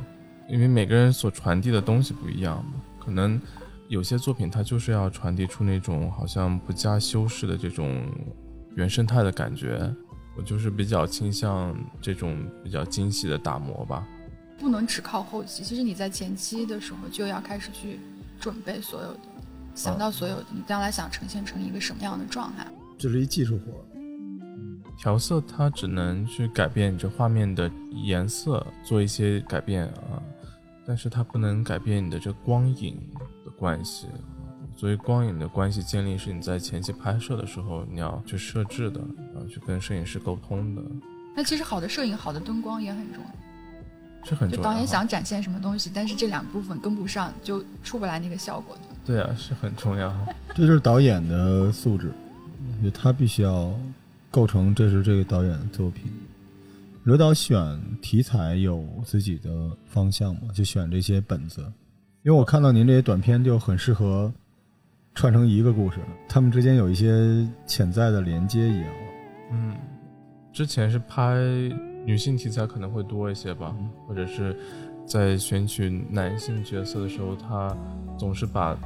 因为每个人所传递的东西不一样，可能有些作品它就是要传递出那种好像不加修饰的这种原生态的感觉。我就是比较倾向这种比较精细的打磨吧。不能只靠后期，其实你在前期的时候就要开始去准备所有的。想到所有，你将来想呈现成一个什么样的状态？这是一技术活。调色它只能去改变你这画面的颜色，做一些改变啊，但是它不能改变你的这光影的关系。所以光影的关系建立是你在前期拍摄的时候你要去设置的，啊，去跟摄影师沟通的。那其实好的摄影、好的灯光也很重要。是很重要。导演想展现什么东西，但是这两部分跟不上，就出不来那个效果的。对啊，是很重要。[LAUGHS] 这就是导演的素质，他必须要构成这是这个导演的作品。刘导选题材有自己的方向吗？就选这些本子，因为我看到您这些短片就很适合串成一个故事，他们之间有一些潜在的连接一样。嗯，之前是拍女性题材可能会多一些吧，或者是。在选取男性角色的时候，他总是把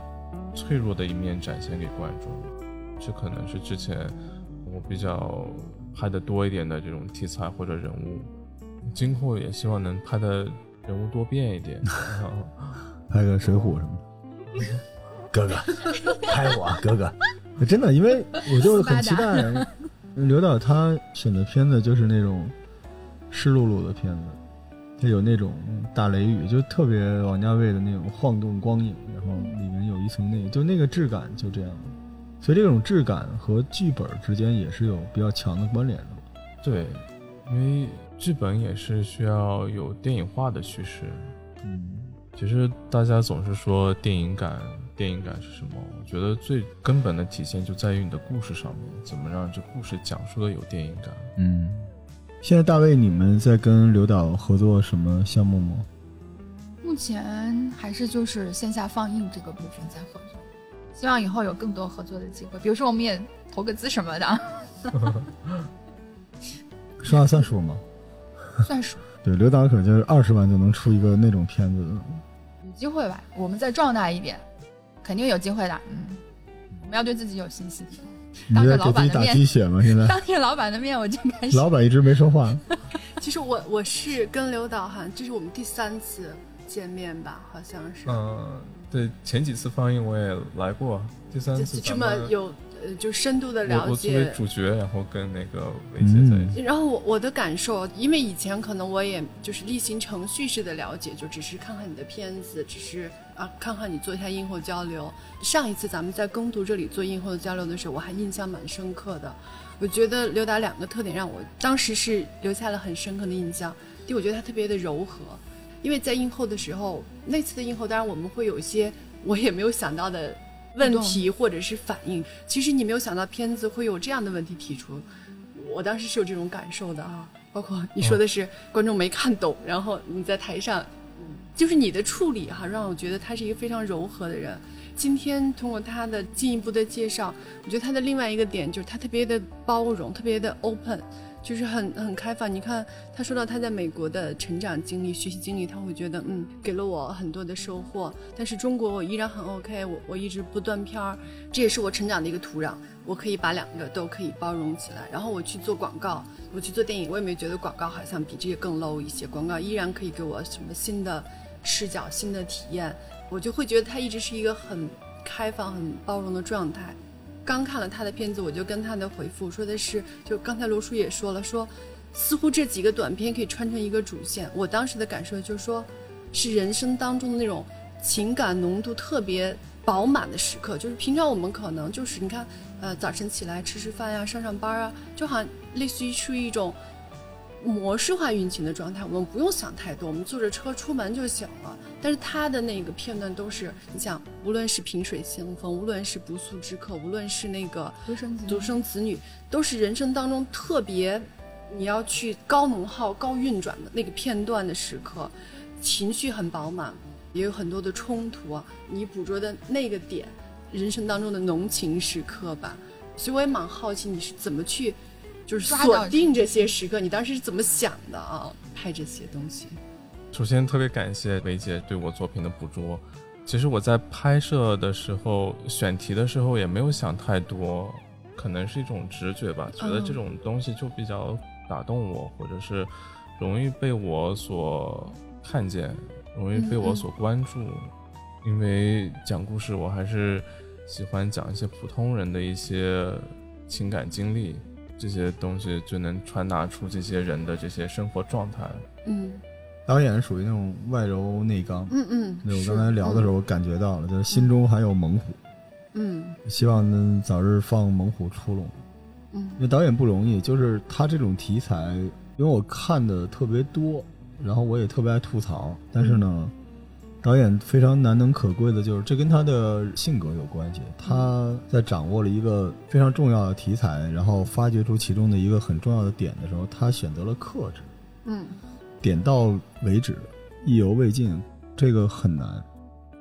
脆弱的一面展现给观众，这可能是之前我比较拍的多一点的这种题材或者人物。今后也希望能拍的人物多变一点，[LAUGHS] 拍个水浒什么的。哥哥，拍我，哥哥，真的，因为我就很期待 [LAUGHS] 刘导他选的片子就是那种湿漉漉的片子，他有那种大雷雨，就特别王家卫的那种晃动光影，然后里面有一层那，就那个质感就这样。所以这种质感和剧本之间也是有比较强的关联的。对，因为剧本也是需要有电影化的叙事。嗯，其实大家总是说电影感。电影感是什么？我觉得最根本的体现就在于你的故事上面，怎么让这故事讲述的有电影感。嗯，现在大卫，你们在跟刘导合作什么项目吗？目前还是就是线下放映这个部分在合作，希望以后有更多合作的机会，比如说我们也投个资什么的。[LAUGHS] 说话算数吗？[LAUGHS] 算数。对，刘导可就是二十万就能出一个那种片子。有机会吧，我们再壮大一点。肯定有机会的，嗯，我们要对自己有信心。当着老板的面，打鸡血吗？现在 [LAUGHS] 当着老板的面，我就开始。老板一直没说话。[LAUGHS] 其实我我是跟刘导哈，这是我们第三次见面吧，好像是。嗯，对，前几次放映我也来过，第三次这么有。就深度的了解，作为主角，然后跟那个维杰在一起。然后我我的感受，因为以前可能我也就是例行程序式的了解，就只是看看你的片子，只是啊看看你做一下映后交流。上一次咱们在耕读这里做映后的交流的时候，我还印象蛮深刻的。我觉得刘达两个特点让我当时是留下了很深刻的印象。第一，我觉得他特别的柔和，因为在映后的时候，那次的映后，当然我们会有一些我也没有想到的。问题或者是反应，其实你没有想到片子会有这样的问题提出，我当时是有这种感受的啊。包括你说的是观众没看懂，然后你在台上，就是你的处理哈，让我觉得他是一个非常柔和的人。今天通过他的进一步的介绍，我觉得他的另外一个点就是他特别的包容，特别的 open。就是很很开放。你看，他说到他在美国的成长经历、学习经历，他会觉得嗯，给了我很多的收获。但是中国我依然很 OK，我我一直不断片儿，这也是我成长的一个土壤。我可以把两个都可以包容起来。然后我去做广告，我去做电影，我也没觉得广告好像比这些更 low 一些。广告依然可以给我什么新的视角、新的体验，我就会觉得他一直是一个很开放、很包容的状态。刚看了他的片子，我就跟他的回复说的是，就刚才罗叔也说了，说似乎这几个短片可以穿成一个主线。我当时的感受就是说，是人生当中的那种情感浓度特别饱满的时刻。就是平常我们可能就是你看，呃，早晨起来吃吃饭呀，上上班啊，就好像类似于处于一种。模式化运行的状态，我们不用想太多，我们坐着车出门就行了。但是他的那个片段都是，你想，无论是萍水相逢，无论是不速之客，无论是那个独生独生子女，都是人生当中特别你要去高能耗、高运转的那个片段的时刻，情绪很饱满，也有很多的冲突啊。你捕捉的那个点，人生当中的浓情时刻吧。所以我也蛮好奇你是怎么去。就是锁定这些时刻，你当时是怎么想的啊？拍这些东西。首先，特别感谢维姐对我作品的捕捉。其实我在拍摄的时候、选题的时候也没有想太多，可能是一种直觉吧，觉得这种东西就比较打动我，或者是容易被我所看见，容易被我所关注。因为讲故事，我还是喜欢讲一些普通人的一些情感经历。这些东西就能传达出这些人的这些生活状态。嗯，导演属于那种外柔内刚。嗯嗯，那我刚才聊的时候，我感觉到了，就是心中还有猛虎。嗯，希望能早日放猛虎出笼。嗯，因为导演不容易，就是他这种题材，因为我看的特别多，然后我也特别爱吐槽，但是呢。导演非常难能可贵的就是，这跟他的性格有关系。他在掌握了一个非常重要的题材，然后发掘出其中的一个很重要的点的时候，他选择了克制，嗯，点到为止，意犹未尽，这个很难，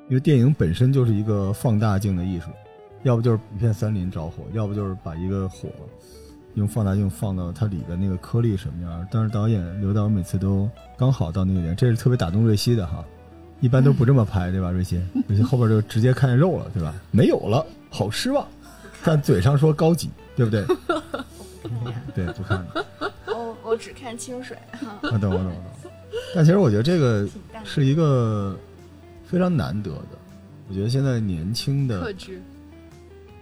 因为电影本身就是一个放大镜的艺术，要不就是一片森林着火，要不就是把一个火用放大镜放到它里边那个颗粒什么样。但是导演刘导每次都刚好到那个点，这是特别打动瑞希的哈。一般都不这么拍，对吧？瑞希，[LAUGHS] 瑞希后边就直接看见肉了，对吧？没有了，好失望。但嘴上说高级，对不对？[LAUGHS] 对，不看了。哦，我只看清水。[LAUGHS] 我懂，我懂，我懂。但其实我觉得这个是一个非常难得的。我觉得现在年轻的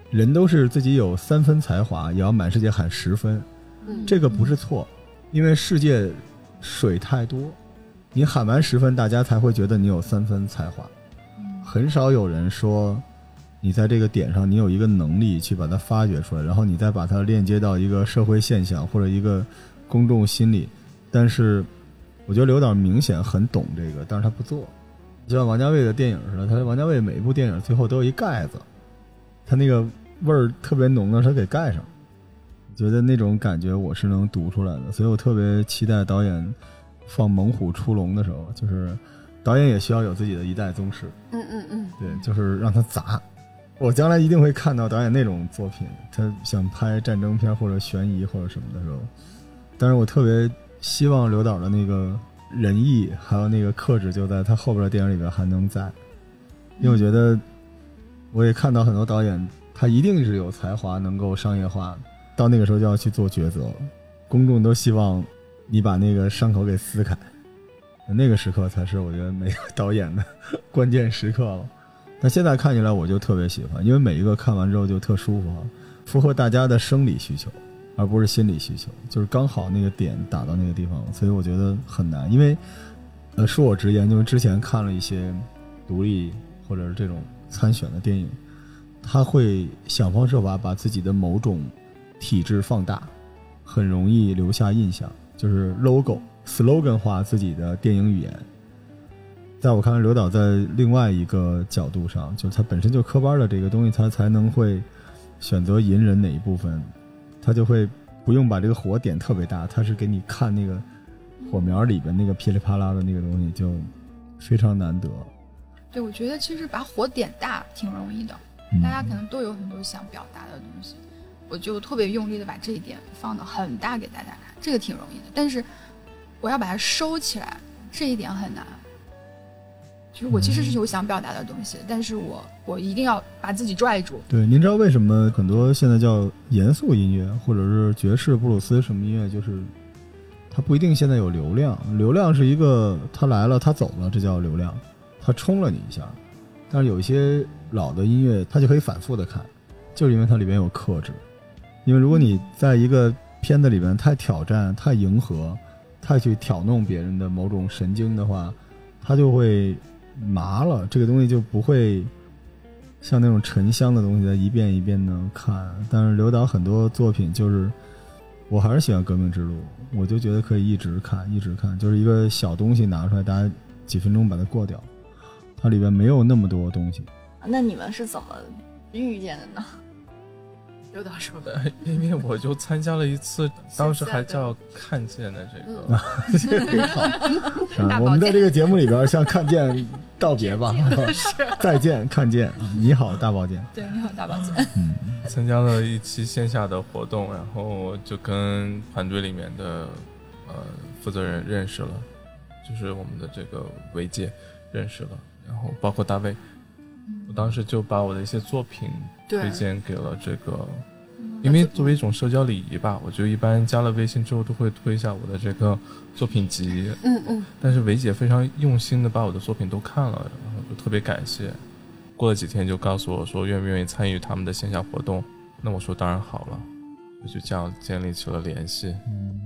人都是自己有三分才华，也要满世界喊十分。嗯，这个不是错，因为世界水太多，你喊完十分，大家才会觉得你有三分才华。很少有人说你在这个点上，你有一个能力去把它发掘出来，然后你再把它链接到一个社会现象或者一个公众心理。但是，我觉得刘导明显很懂这个，但是他不做。就像王家卫的电影似的，他王家卫每一部电影最后都有一盖子，他那个味儿特别浓的，他给盖上。觉得那种感觉我是能读出来的，所以我特别期待导演放《猛虎出笼》的时候，就是导演也需要有自己的一代宗师。嗯嗯嗯，对，就是让他砸。我将来一定会看到导演那种作品，他想拍战争片或者悬疑或者什么的时候，但是我特别希望刘导的那个。仁义还有那个克制，就在他后边的电影里边还能在，因为我觉得，我也看到很多导演，他一定是有才华，能够商业化，到那个时候就要去做抉择，公众都希望你把那个伤口给撕开，那个时刻才是我觉得每个导演的关键时刻了。但现在看起来我就特别喜欢，因为每一个看完之后就特舒服，符合大家的生理需求。而不是心理需求，就是刚好那个点打到那个地方，所以我觉得很难。因为，呃，恕我直言，就是之前看了一些独立或者是这种参选的电影，他会想方设法把自己的某种体制放大，很容易留下印象，就是 logo slogan 化自己的电影语言。在我看来，刘导在另外一个角度上，就是他本身就科班的这个东西，他才能会选择隐忍哪一部分。他就会不用把这个火点特别大，他是给你看那个火苗里边那个噼里啪啦的那个东西，就非常难得。对，我觉得其实把火点大挺容易的，大家可能都有很多想表达的东西，我就特别用力的把这一点放的很大给大家看，这个挺容易的。但是我要把它收起来，这一点很难。就是我其实是有想表达的东西，但是我我一定要把自己拽住。对，您知道为什么很多现在叫严肃音乐，或者是爵士、布鲁斯什么音乐，就是它不一定现在有流量。流量是一个，他来了，他走了，这叫流量，他冲了你一下。但是有一些老的音乐，它就可以反复的看，就是因为它里边有克制。因为如果你在一个片子里面太挑战、太迎合、太去挑弄别人的某种神经的话，它就会。麻了，这个东西就不会像那种沉香的东西，在一遍一遍的看。但是刘导很多作品就是，我还是喜欢《革命之路》，我就觉得可以一直看，一直看，就是一个小东西拿出来，大家几分钟把它过掉，它里边没有那么多东西。那你们是怎么遇见的呢？刘导说的，因为我就参加了一次，[LAUGHS] 当时还叫看见的这个，这个好。我们在这个节目里边向看见道别吧，[LAUGHS] 再见，看见，你好，大保健。[LAUGHS] 对，你好，大保健。嗯，参加了一期线下的活动，然后就跟团队里面的呃负责人认识了，就是我们的这个维姐认识了，然后包括大卫。我当时就把我的一些作品推荐给了这个，因为作为一种社交礼仪吧，我就一般加了微信之后都会推一下我的这个作品集。嗯嗯。但是维姐非常用心的把我的作品都看了，然后就特别感谢。过了几天就告诉我说愿不愿意参与他们的线下活动，那我说当然好了，就这样建立起了联系。嗯。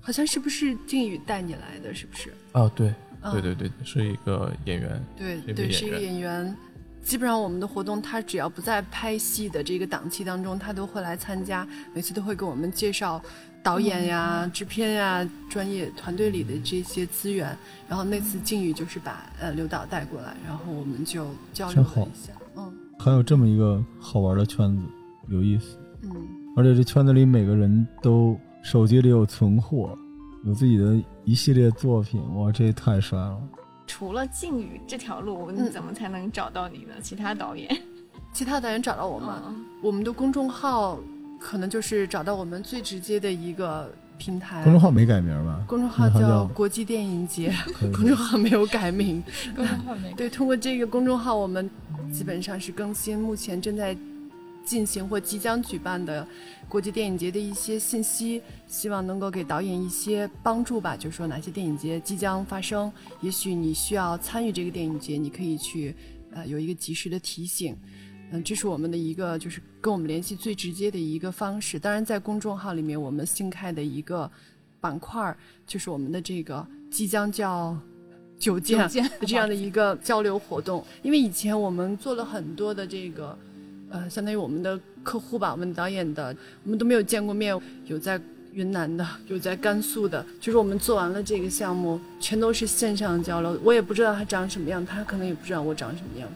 好像是不是靖宇带你来的是不是？哦，对，对对对，是一个演员。对对，是一个演员。基本上我们的活动，他只要不在拍戏的这个档期当中，他都会来参加。每次都会给我们介绍导演呀、制片呀、专业团队里的这些资源。然后那次靖宇就是把呃刘导带过来，然后我们就交流了一下。嗯，还有这么一个好玩的圈子，有意思。嗯，而且这圈子里每个人都手机里有存货，有自己的一系列作品，哇，这也太帅了。除了靖宇这条路，你怎么才能找到你呢？其他导演，其他导演找到我们，我们的公众号可能就是找到我们最直接的一个平台。公众号没改名吧？公众号叫国际电影节，[LAUGHS] 公众号没有改名。[LAUGHS] 公众号没对，通过这个公众号，我们基本上是更新目前正在进行或即将举办的国际电影节的一些信息，希望能够给导演一些帮助吧。就是说哪些电影节即将发生，也许你需要参与这个电影节，你可以去呃有一个及时的提醒。嗯，这是我们的一个就是跟我们联系最直接的一个方式。当然，在公众号里面，我们新开的一个板块就是我们的这个即将叫。九件这样的一个交流活动，因为以前我们做了很多的这个，呃，相当于我们的客户吧，我们导演的，我们都没有见过面，有在云南的，有在甘肃的，就是我们做完了这个项目，全都是线上交流，我也不知道他长什么样，他可能也不知道我长什么样。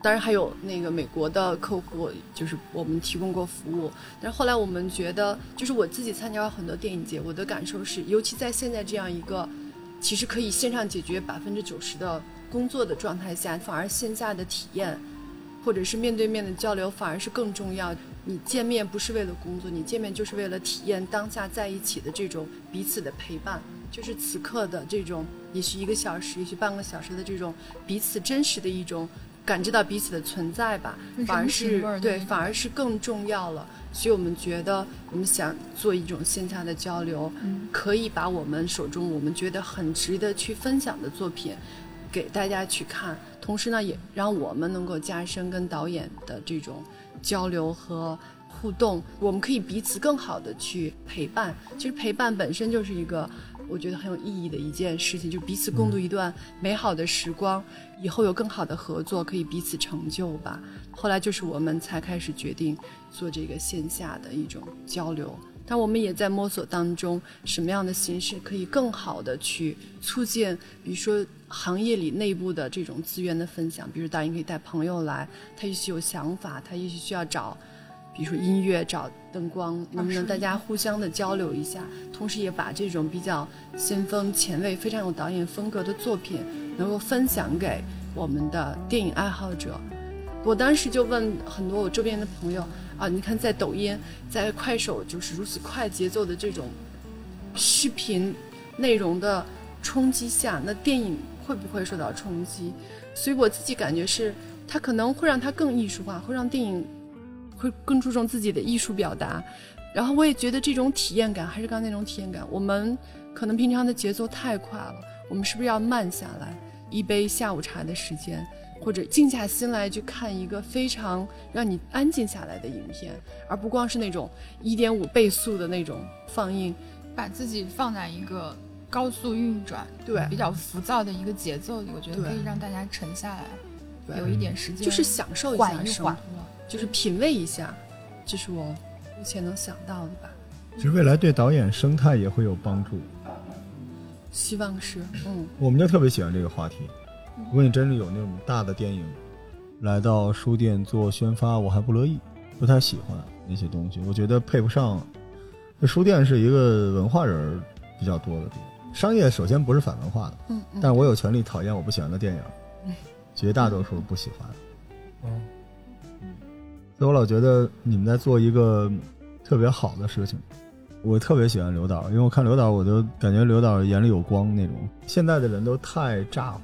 当然还有那个美国的客户，就是我们提供过服务，但是后来我们觉得，就是我自己参加了很多电影节，我的感受是，尤其在现在这样一个。其实可以线上解决百分之九十的工作的状态下，反而线下的体验，或者是面对面的交流，反而是更重要。你见面不是为了工作，你见面就是为了体验当下在一起的这种彼此的陪伴，就是此刻的这种，也许一个小时，也许半个小时的这种彼此真实的一种。感知到彼此的存在吧，反而是对，反而是更重要了。所以我们觉得，我们想做一种线下的交流，可以把我们手中我们觉得很值得去分享的作品，给大家去看。同时呢，也让我们能够加深跟导演的这种交流和互动。我们可以彼此更好的去陪伴。其实陪伴本身就是一个。我觉得很有意义的一件事情，就彼此共度一段美好的时光，以后有更好的合作，可以彼此成就吧。后来就是我们才开始决定做这个线下的一种交流，但我们也在摸索当中，什么样的形式可以更好的去促进，比如说行业里内部的这种资源的分享，比如导演可以带朋友来，他也许有想法，他也许需要找。比如说音乐找灯光，能不能大家互相的交流一下？同时也把这种比较先锋、前卫、非常有导演风格的作品，能够分享给我们的电影爱好者。我当时就问很多我周边的朋友啊，你看在抖音、在快手，就是如此快节奏的这种视频内容的冲击下，那电影会不会受到冲击？所以我自己感觉是，它可能会让它更艺术化，会让电影。会更注重自己的艺术表达，然后我也觉得这种体验感还是刚才那种体验感。我们可能平常的节奏太快了，我们是不是要慢下来，一杯下午茶的时间，或者静下心来去看一个非常让你安静下来的影片，而不光是那种一点五倍速的那种放映，把自己放在一个高速运转、对比较浮躁的一个节奏里，我觉得可以让大家沉下来，有一点时间，就是享受一下生活。就是品味一下，这是我目前能想到的吧。其实未来对导演生态也会有帮助，希望是。嗯，我们就特别喜欢这个话题。如果你真的有那种大的电影来到书店做宣发，我还不乐意，不太喜欢那些东西。我觉得配不上。这书店是一个文化人比较多的地方，商业首先不是反文化的。嗯嗯。但我有权利讨厌我不喜欢的电影。嗯。绝大多数不喜欢。嗯。所以我老觉得你们在做一个特别好的事情，我特别喜欢刘导，因为我看刘导，我就感觉刘导眼里有光那种。现在的人都太咋呼，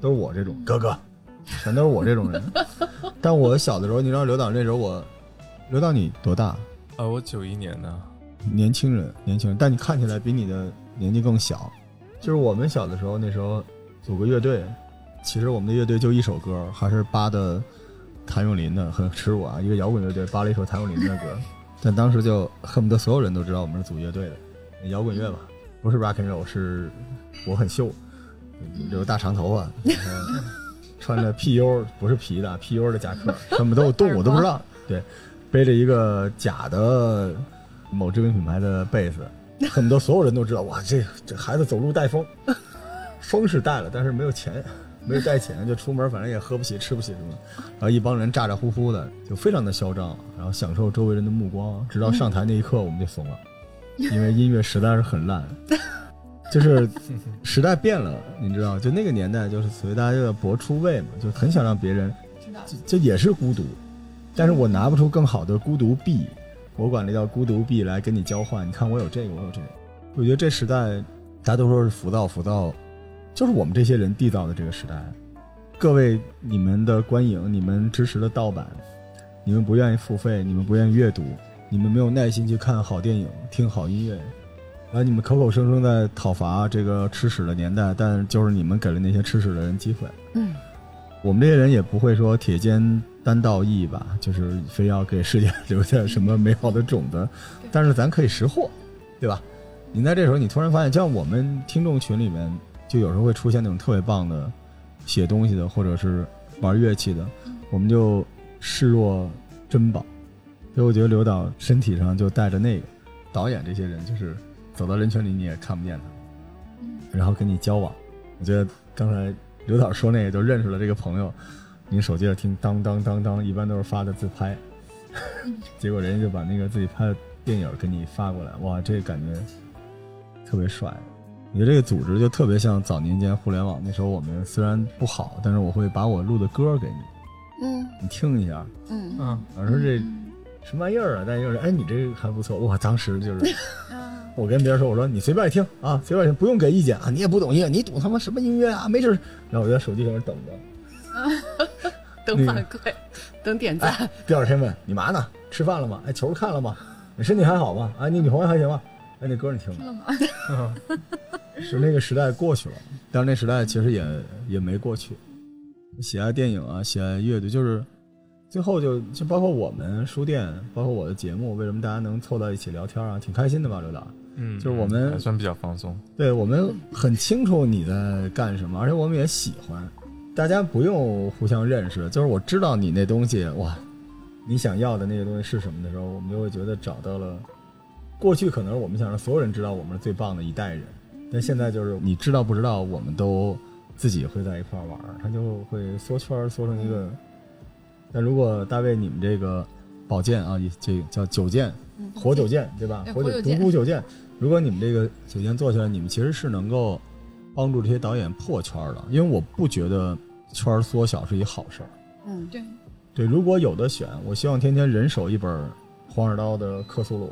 都是我这种哥哥，全都是我这种人。[LAUGHS] 但我小的时候，你知道刘导那时候我，刘导你多大？啊，我九一年的，年轻人，年轻人，但你看起来比你的年纪更小。就是我们小的时候，那时候组个乐队，其实我们的乐队就一首歌，还是扒的。谭咏麟的很耻辱啊，一个摇滚乐队扒了一首谭咏麟的歌，但当时就恨不得所有人都知道我们是组乐队的，摇滚乐嘛，不是 rock and roll，是我很秀，留大长头发，穿着 PU 不是皮的 PU 的夹克，他们都有动我都不知道，对，背着一个假的某知名品牌的贝斯，恨不得所有人都知道，哇，这这孩子走路带风，风是带了，但是没有钱。没有带钱就出门，反正也喝不起吃不起什么，然后一帮人咋咋呼呼的，就非常的嚣张，然后享受周围人的目光。直到上台那一刻，我们就怂了，因为音乐实在是很烂。就是时代变了，你知道，就那个年代，就是所谓大家就要搏出位嘛，就很想让别人，这也是孤独，但是我拿不出更好的孤独币，我管那叫孤独币来跟你交换。你看我有这个，我有这个。我觉得这时代大家都说是浮躁，浮躁。就是我们这些人缔造的这个时代，各位你们的观影，你们支持的盗版，你们不愿意付费，你们不愿意阅读，你们没有耐心去看好电影、听好音乐，然后你们口口声声在讨伐这个吃屎的年代，但就是你们给了那些吃屎的人机会。嗯，我们这些人也不会说铁肩担道义吧，就是非要给世界留下什么美好的种子，但是咱可以识货，对吧？你在这时候，你突然发现，像我们听众群里面，就有时候会出现那种特别棒的写东西的，或者是玩乐器的，我们就视若珍宝。所以我觉得刘导身体上就带着那个导演这些人，就是走到人群里你也看不见他，然后跟你交往。我觉得刚才刘导说那个，就认识了这个朋友，你手机上听当当当当，一般都是发的自拍，[LAUGHS] 结果人家就把那个自己拍的电影给你发过来，哇，这个感觉。特别帅，我觉得这个组织就特别像早年间互联网那时候，我们虽然不好，但是我会把我录的歌给你，嗯，你听一下，嗯嗯，我说这什么玩意儿啊？但就是哎，你这个还不错，哇！当时就是，[LAUGHS] 我跟别人说，我说你随便听啊，随便听，不用给意见啊，你也不懂音乐，你懂他妈什么音乐啊？没事然后我就在手机上面等着，[LAUGHS] 等反馈，等点赞。第二天问你嘛呢？吃饭了吗？哎，球看了吗？你身体还好吗？啊，你女朋友还行吗？哎，那歌你听了吗？是那个时代过去了，但是那时代其实也也没过去。喜爱电影啊，喜爱乐队，就是最后就就包括我们书店，包括我的节目，为什么大家能凑到一起聊天啊？挺开心的吧，刘导？嗯，就是我们还算比较放松。对我们很清楚你在干什么，而且我们也喜欢。大家不用互相认识，就是我知道你那东西哇，你想要的那个东西是什么的时候，我们就会觉得找到了。过去可能我们想让所有人知道我们是最棒的一代人，但现在就是你知道不知道，我们都自己会在一块玩他就会缩圈缩成一个。但如果大卫你们这个宝剑啊，这叫九剑，火九剑对吧？火九独孤九剑。如果你们这个九剑做起来，你们其实是能够帮助这些导演破圈的，因为我不觉得圈缩小是一好事儿。嗯，对。对，如果有的选，我希望天天人手一本黄二刀的克苏鲁。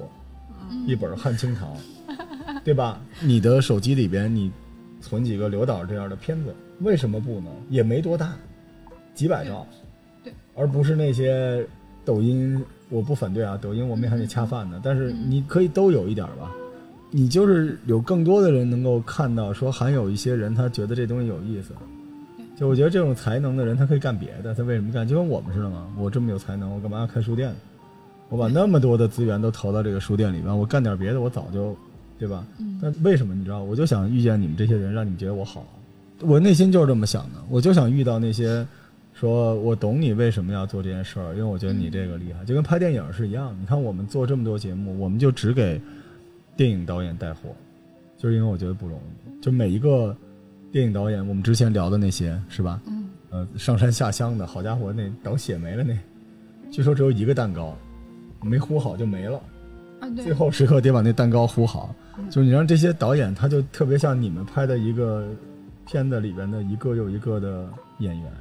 一本汉清堂，[LAUGHS] 对吧？你的手机里边你存几个刘导这样的片子，为什么不呢？也没多大，几百兆，对，而不是那些抖音。我不反对啊，抖音我们还得恰饭呢。但是你可以都有一点吧，你就是有更多的人能够看到，说还有一些人他觉得这东西有意思。就我觉得这种才能的人，他可以干别的，他为什么干？就跟我们似的嘛。我这么有才能，我干嘛要开书店？我把那么多的资源都投到这个书店里边，我干点别的，我早就，对吧？但为什么你知道？我就想遇见你们这些人，让你们觉得我好。我内心就是这么想的，我就想遇到那些，说我懂你为什么要做这件事儿，因为我觉得你这个厉害，就跟拍电影是一样。你看我们做这么多节目，我们就只给电影导演带货，就是因为我觉得不容易。就每一个电影导演，我们之前聊的那些，是吧？嗯。呃，上山下乡的好家伙，那等血没了那，据说只有一个蛋糕。没糊好就没了，啊，对，最后时刻得把那蛋糕糊好。就是你让这些导演，他就特别像你们拍的一个片子里边的一个又一个的演员，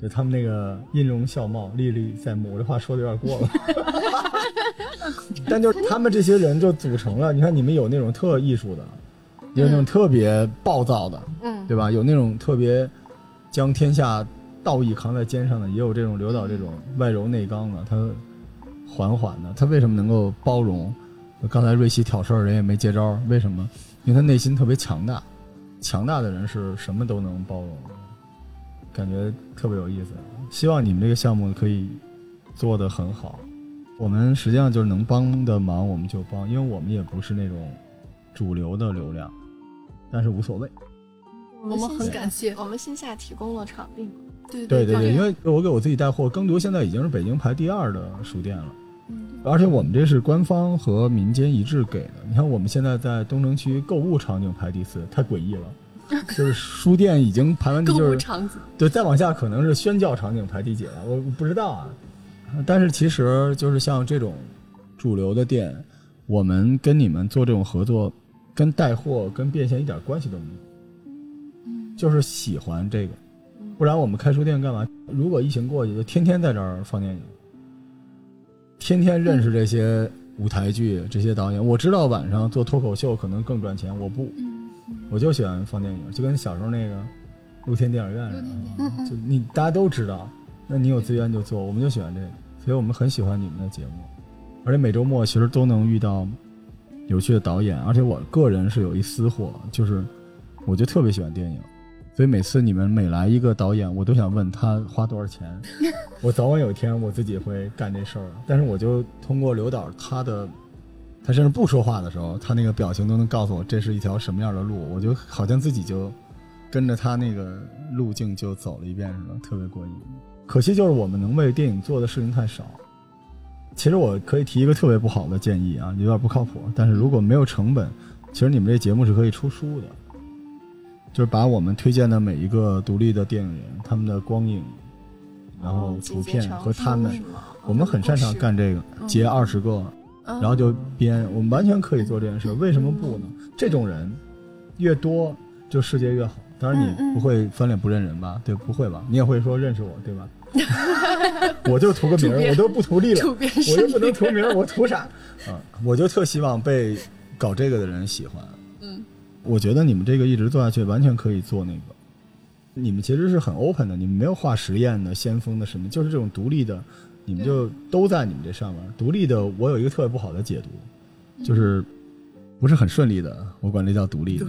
就他们那个音容笑貌、历历在目。我这话说的有点过了，[LAUGHS] 但就是他们这些人就组成了。你看，你们有那种特艺术的，有那种特别暴躁的，嗯，对吧？有那种特别将天下道义扛在肩上的，也有这种刘导这种外柔内刚的，他。缓缓的，他为什么能够包容？刚才瑞希挑事儿，人也没接招，为什么？因为他内心特别强大，强大的人是什么都能包容，感觉特别有意思。希望你们这个项目可以做得很好。我们实际上就是能帮的忙我们就帮，因为我们也不是那种主流的流量，但是无所谓。我们很感谢，我们线下提供了场地。对对对对，因为我给我自己带货，耕读现在已经是北京排第二的书店了。而且我们这是官方和民间一致给的。你看，我们现在在东城区购物场景排第四，太诡异了。就 [LAUGHS] 是书店已经排完第，就是对，再往下可能是宣教场景排第几了，我不知道啊。但是其实就是像这种主流的店，我们跟你们做这种合作，跟带货跟变现一点关系都没有，就是喜欢这个。不然我们开书店干嘛？如果疫情过去，就天天在这儿放电影。天天认识这些舞台剧、这些导演，我知道晚上做脱口秀可能更赚钱，我不，我就喜欢放电影，就跟小时候那个露天电影院似的，就你大家都知道，那你有资源就做，我们就喜欢这个，所以我们很喜欢你们的节目，而且每周末其实都能遇到有趣的导演，而且我个人是有一私货，就是我就特别喜欢电影，所以每次你们每来一个导演，我都想问他花多少钱，[LAUGHS] 我早晚有一天我自己会干这事儿，但是我就通过刘导他的，他甚至不说话的时候，他那个表情都能告诉我这是一条什么样的路，我就好像自己就跟着他那个路径就走了一遍似的，特别过瘾。可惜就是我们能为电影做的事情太少。其实我可以提一个特别不好的建议啊，有点不靠谱。但是如果没有成本，其实你们这节目是可以出书的，就是把我们推荐的每一个独立的电影人他们的光影，然后图片和他们，我们很擅长干这个，截二十个，然后就编，我们完全可以做这件事。为什么不呢？这种人越多，就世界越好。当然你不会翻脸不认人吧？对，不会吧？你也会说认识我，对吧？[LAUGHS] 我就图个名儿，我都不图利了，我又不能图名儿，我图啥？啊，我就特希望被搞这个的人喜欢。嗯，我觉得你们这个一直做下去，完全可以做那个。你们其实是很 open 的，你们没有画实验的、先锋的什么，就是这种独立的，你们就都在你们这上面。独立的，我有一个特别不好的解读，就是不是很顺利的，我管这叫独立的。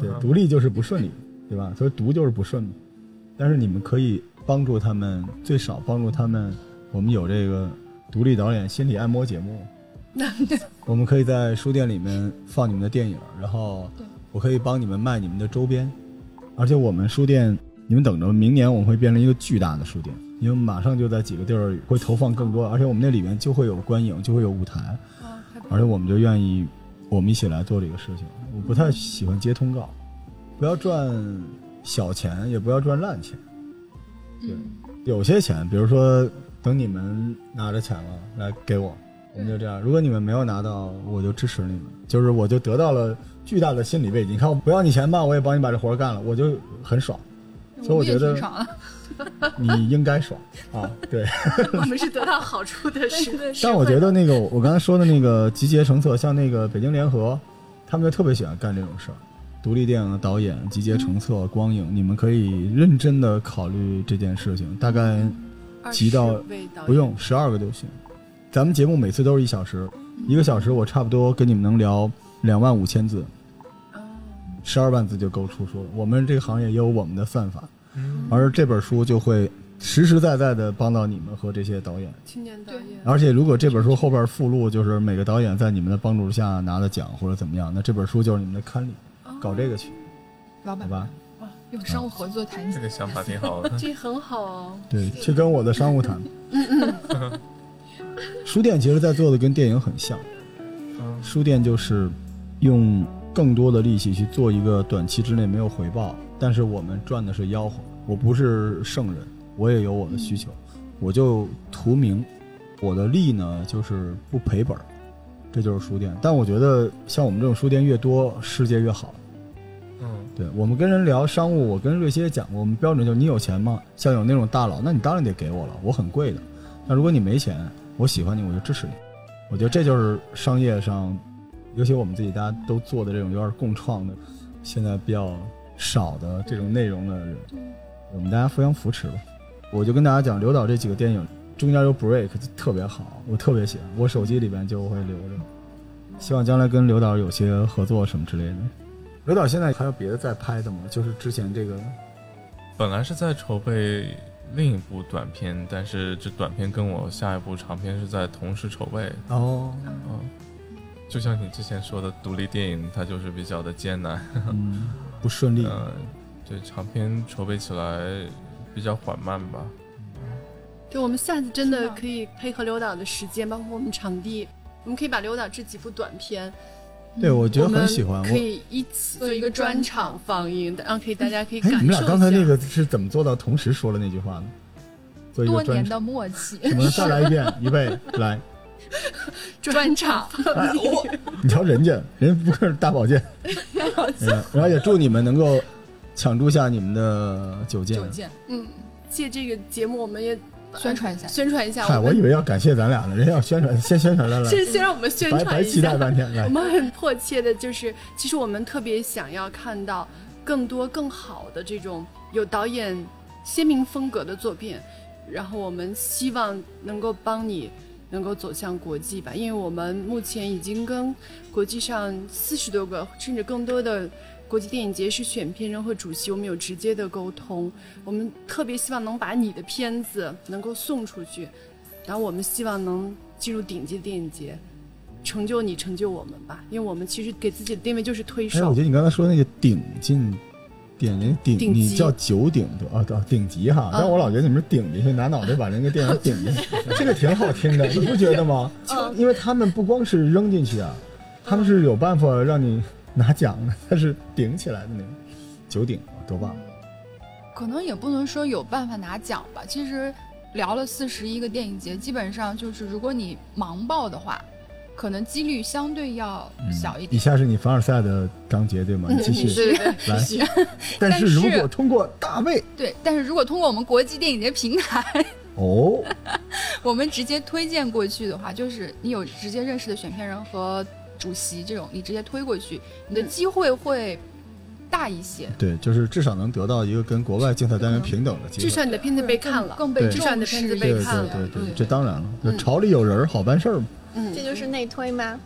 对，独立就是不顺利，对吧？所以独就是不顺利。但是你们可以。帮助他们，最少帮助他们。我们有这个独立导演心理按摩节目，[LAUGHS] 我们可以在书店里面放你们的电影，然后我可以帮你们卖你们的周边。而且我们书店，你们等着，明年我们会变成一个巨大的书店，因为马上就在几个地儿会投放更多，而且我们那里面就会有观影，就会有舞台，而且我们就愿意我们一起来做这个事情。我不太喜欢接通告，不要赚小钱，也不要赚烂钱。对，有些钱，比如说等你们拿着钱了来给我，我们就这样。如果你们没有拿到，我就支持你们，就是我就得到了巨大的心理慰藉。你看，我不要你钱吧，我也帮你把这活干了，我就很爽。所以我觉得 [LAUGHS] 你应该爽啊！对，[LAUGHS] 我们是得到好处的 [LAUGHS] 是。但我觉得那个我刚才说的那个集结成册，像那个北京联合，他们就特别喜欢干这种事儿。独立电影的导演集结成册光影，你们可以认真的考虑这件事情。大概集到不用十二个就行。咱们节目每次都是一小时，一个小时我差不多跟你们能聊两万五千字，十二万字就够出书了。我们这个行业也有我们的算法，而这本书就会实实在在的帮到你们和这些导演。青年导演。而且如果这本书后边附录就是每个导演在你们的帮助下拿的奖或者怎么样，那这本书就是你们的刊例。搞这个去，老板好吧，哇，用商务合作谈，这个想法挺好的，[LAUGHS] 这很好哦。对，去跟我的商务谈。[LAUGHS] 书店其实，在做的跟电影很像，书店就是用更多的力气去做一个短期之内没有回报，但是我们赚的是吆喝。我不是圣人，我也有我的需求，我就图名，我的利呢就是不赔本。这就是书店，但我觉得像我们这种书店越多，世界越好。嗯，对，我们跟人聊商务，我跟瑞希也讲过，我们标准就是你有钱吗？像有那种大佬，那你当然得给我了，我很贵的。那如果你没钱，我喜欢你，我就支持你。我觉得这就是商业上，尤其我们自己大家都做的这种有点共创的，现在比较少的这种内容的人，我们大家互相扶持吧。我就跟大家讲刘导这几个电影。中间有 break 特别好，我特别喜欢，我手机里边就会留着。希望将来跟刘导有些合作什么之类的。刘导现在还有别的在拍的吗？就是之前这个，本来是在筹备另一部短片，但是这短片跟我下一部长片是在同时筹备。哦，嗯，就像你之前说的，独立电影它就是比较的艰难，[LAUGHS] 不顺利。嗯，对，长片筹备起来比较缓慢吧。对我们下次真的可以配合刘导的时间，包括我们场地，我们可以把刘导这几部短片，对我觉得很喜欢，可以一起做一个专场放映，然后可以大家可以感受。你们俩刚才那个是怎么做到同时说了那句话呢？做一个多年的默契。我们再来一遍，[LAUGHS] 预备来。[LAUGHS] 专场。[LAUGHS] 你瞧人家，人家不是大保健。[LAUGHS] 然后也祝你们能够抢注下你们的酒件。酒件，嗯，借这个节目，我们也。宣传一下，宣传一下。嗨，我以为要感谢咱俩呢，人要宣传，先宣传来了。先先让我们宣传一下。白期待半天，我们很迫切的，就是其实我们特别想要看到更多更好的这种有导演鲜明风格的作品，然后我们希望能够帮你能够走向国际吧，因为我们目前已经跟国际上四十多个甚至更多的国际电影节是选片人和主席，我们有直接的沟通。我们特别希望能把你的片子能够送出去，然后我们希望能进入顶级的电影节，成就你，成就我们吧。因为我们其实给自己的定位就是推手。哎，我觉得你刚才说那个顶进。点那顶，你叫九顶多啊，对，顶级哈。但我老觉得你们顶进去，拿脑袋把那个电影 [LAUGHS] 顶进去，这个挺好听的，你不觉得吗？[LAUGHS] 因为他们不光是扔进去啊，他们是有办法让你拿奖的，他是顶起来的那个九顶，多棒！可能也不能说有办法拿奖吧。其实聊了四十一个电影节，基本上就是如果你盲报的话。可能几率相对要小一点。以下是你凡尔赛的章节，对吗？[LAUGHS] 继续来。[LAUGHS] 但是如果通过大卫，[LAUGHS] 对，但是如果通过我们国际电影节平台，哦，我们直接推荐过去的话，就是你有直接认识的选片人和主席这种，你直接推过去，你的机会会大一些。对，就是至少能得到一个跟国外竞赛单元平等的机会。至少你的片子被看了，更被至少你的片子被看了。对对对，这当然了，朝里有人好办事儿嘛。这就是内推吗？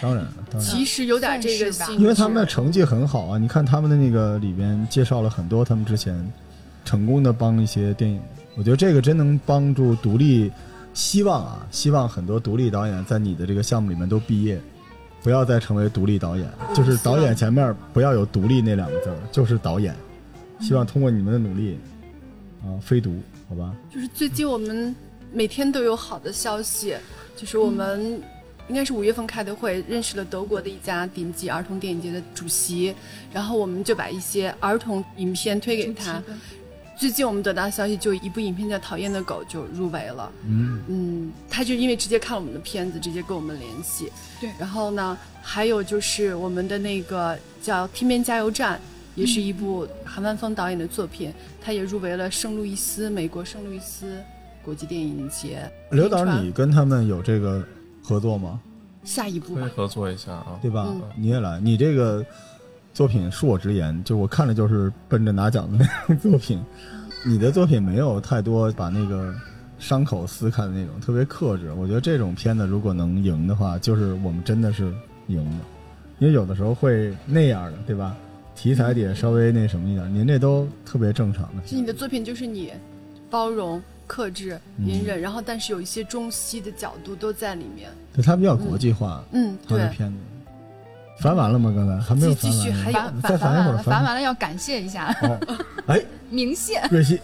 当然，当然，其实有点这个因为他们的成绩很好啊。你看他们的那个里边介绍了很多他们之前成功的帮一些电影，我觉得这个真能帮助独立。希望啊，希望很多独立导演在你的这个项目里面都毕业，不要再成为独立导演，就是导演前面不要有独立那两个字儿，就是导演。希望通过你们的努力啊，非独，好吧？就是最近我们每天都有好的消息。就是我们应该是五月份开的会，认识了德国的一家顶级儿童电影节的主席，然后我们就把一些儿童影片推给他。最近我们得到消息，就一部影片叫《讨厌的狗》就入围了。嗯嗯，他就因为直接看了我们的片子，直接跟我们联系。对，然后呢，还有就是我们的那个叫《天边加油站》，也是一部韩万峰导演的作品，他也入围了圣路易斯，美国圣路易斯。国际电影节，刘导，你跟他们有这个合作吗？下一步会合作一下啊，对吧？你也来，你这个作品恕我直言，就我看着就是奔着拿奖的那种作品。你的作品没有太多把那个伤口撕开的那种，特别克制。我觉得这种片子如果能赢的话，就是我们真的是赢的，因为有的时候会那样的，对吧？题材也稍微那什么一点，您这都特别正常的。是你的作品就是你包容。克制、隐忍，然后但是有一些中西的角度都在里面。对，它比较国际化。嗯，对。片子翻完了吗？刚才还没有翻完。再翻一会儿。翻完了要感谢一下。哎，[LAUGHS] 明谢。瑞希，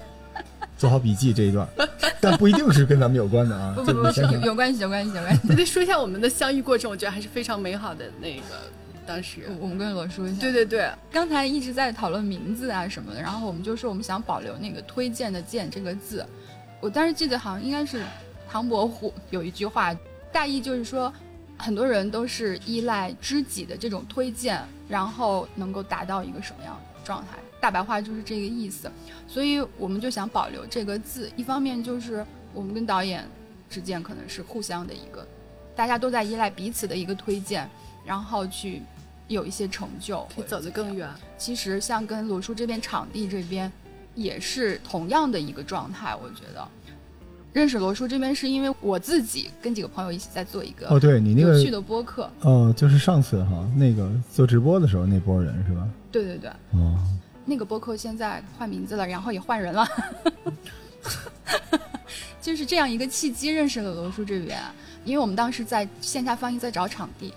做好笔记这一段，[LAUGHS] 但不一定是跟咱们有关的啊。不不不，有有关系，有关系，有关系。[LAUGHS] 那得说一下我们的相遇过程，我觉得还是非常美好的。那个当时我们跟罗说一下。对对对，刚才一直在讨论名字啊什么的，然后我们就说我们想保留那个推荐的“荐”这个字。我当时记得好像应该是唐伯虎有一句话，大意就是说，很多人都是依赖知己的这种推荐，然后能够达到一个什么样的状态？大白话就是这个意思。所以我们就想保留这个字，一方面就是我们跟导演之间可能是互相的一个，大家都在依赖彼此的一个推荐，然后去有一些成就，会走得更远。其实像跟罗叔这边场地这边。也是同样的一个状态，我觉得。认识罗叔这边是因为我自己跟几个朋友一起在做一个哦，对你那个有趣的播客。哦，就是上次哈那个做直播的时候那波人是吧？对对对，哦，那个播客现在换名字了，然后也换人了，[LAUGHS] 就是这样一个契机认识了罗叔这边，因为我们当时在线下放映在找场地，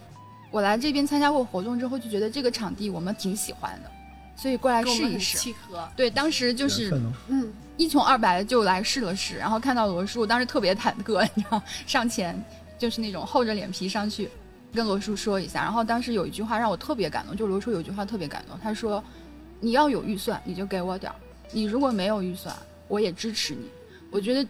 我来这边参加过活动之后就觉得这个场地我们挺喜欢的。所以过来试一试，契合。对，当时就是嗯，一穷二白就来试了试，然后看到罗叔，当时特别忐忑，你知道，上前就是那种厚着脸皮上去跟罗叔说一下。然后当时有一句话让我特别感动，就罗叔有一句话特别感动，他说：“你要有预算，你就给我点儿；你如果没有预算，我也支持你。”我觉得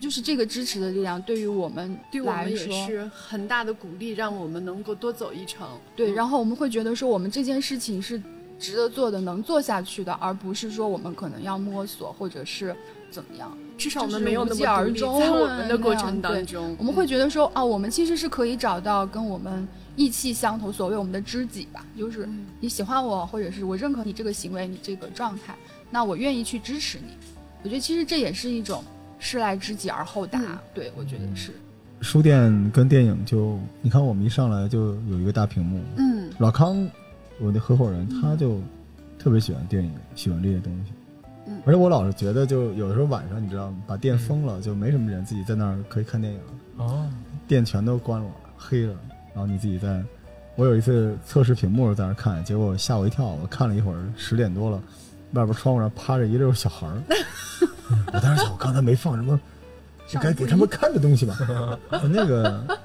就是这个支持的力量，对于我们对我们也是很大的鼓励，让我们能够多走一程。对，然后我们会觉得说，我们这件事情是。值得做的、能做下去的，而不是说我们可能要摸索或者是怎么样。至少我们没有那么而终。在我们的过程当中，我们会觉得说，啊，我们其实是可以找到跟我们意气相投，所谓我们的知己吧。就是你喜欢我，或者是我认可你这个行为、你这个状态，那我愿意去支持你。我觉得其实这也是一种失来知己而后达。对，我觉得是。书店跟电影就，你看我们一上来就有一个大屏幕。嗯。老康，我的合伙人，他就特别喜欢电影，喜欢这些东西。嗯。而且我老是觉得，就有的时候晚上，你知道吗？把店封了，就没什么人，自己在那儿可以看电影。哦。店全都关了，黑了，然后你自己在。我有一次测试屏幕在那看，结果吓我一跳。我看了一会儿，十点多了，外边窗户上趴着一溜小孩儿。[LAUGHS] 我当时想，我刚才没放什么，该给他们看的东西吧。[LAUGHS] 那个，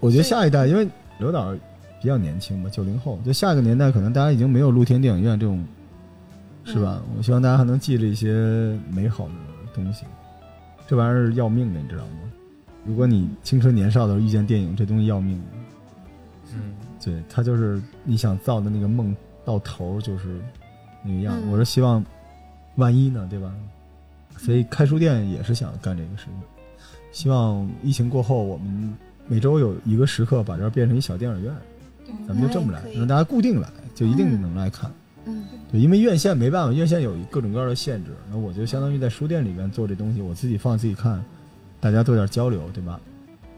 我觉得下一代，因为刘导比较年轻吧，九零后，就下一个年代可能大家已经没有露天电影院这种，是吧？我希望大家还能记着一些美好的东西。这玩意儿要命的，你知道吗？如果你青春年少的时候遇见电影，这东西要命。嗯，对他就是你想造的那个梦，到头就是那个样。我是希望，万一呢，对吧？所以开书店也是想干这个事情。希望疫情过后，我们每周有一个时刻把这儿变成一小电影院，咱们就这么来，让大家固定来，就一定能来看。嗯，对，因为院线没办法，院线有各种各样的限制，那我就相当于在书店里面做这东西，我自己放自己看，大家做点交流，对吧？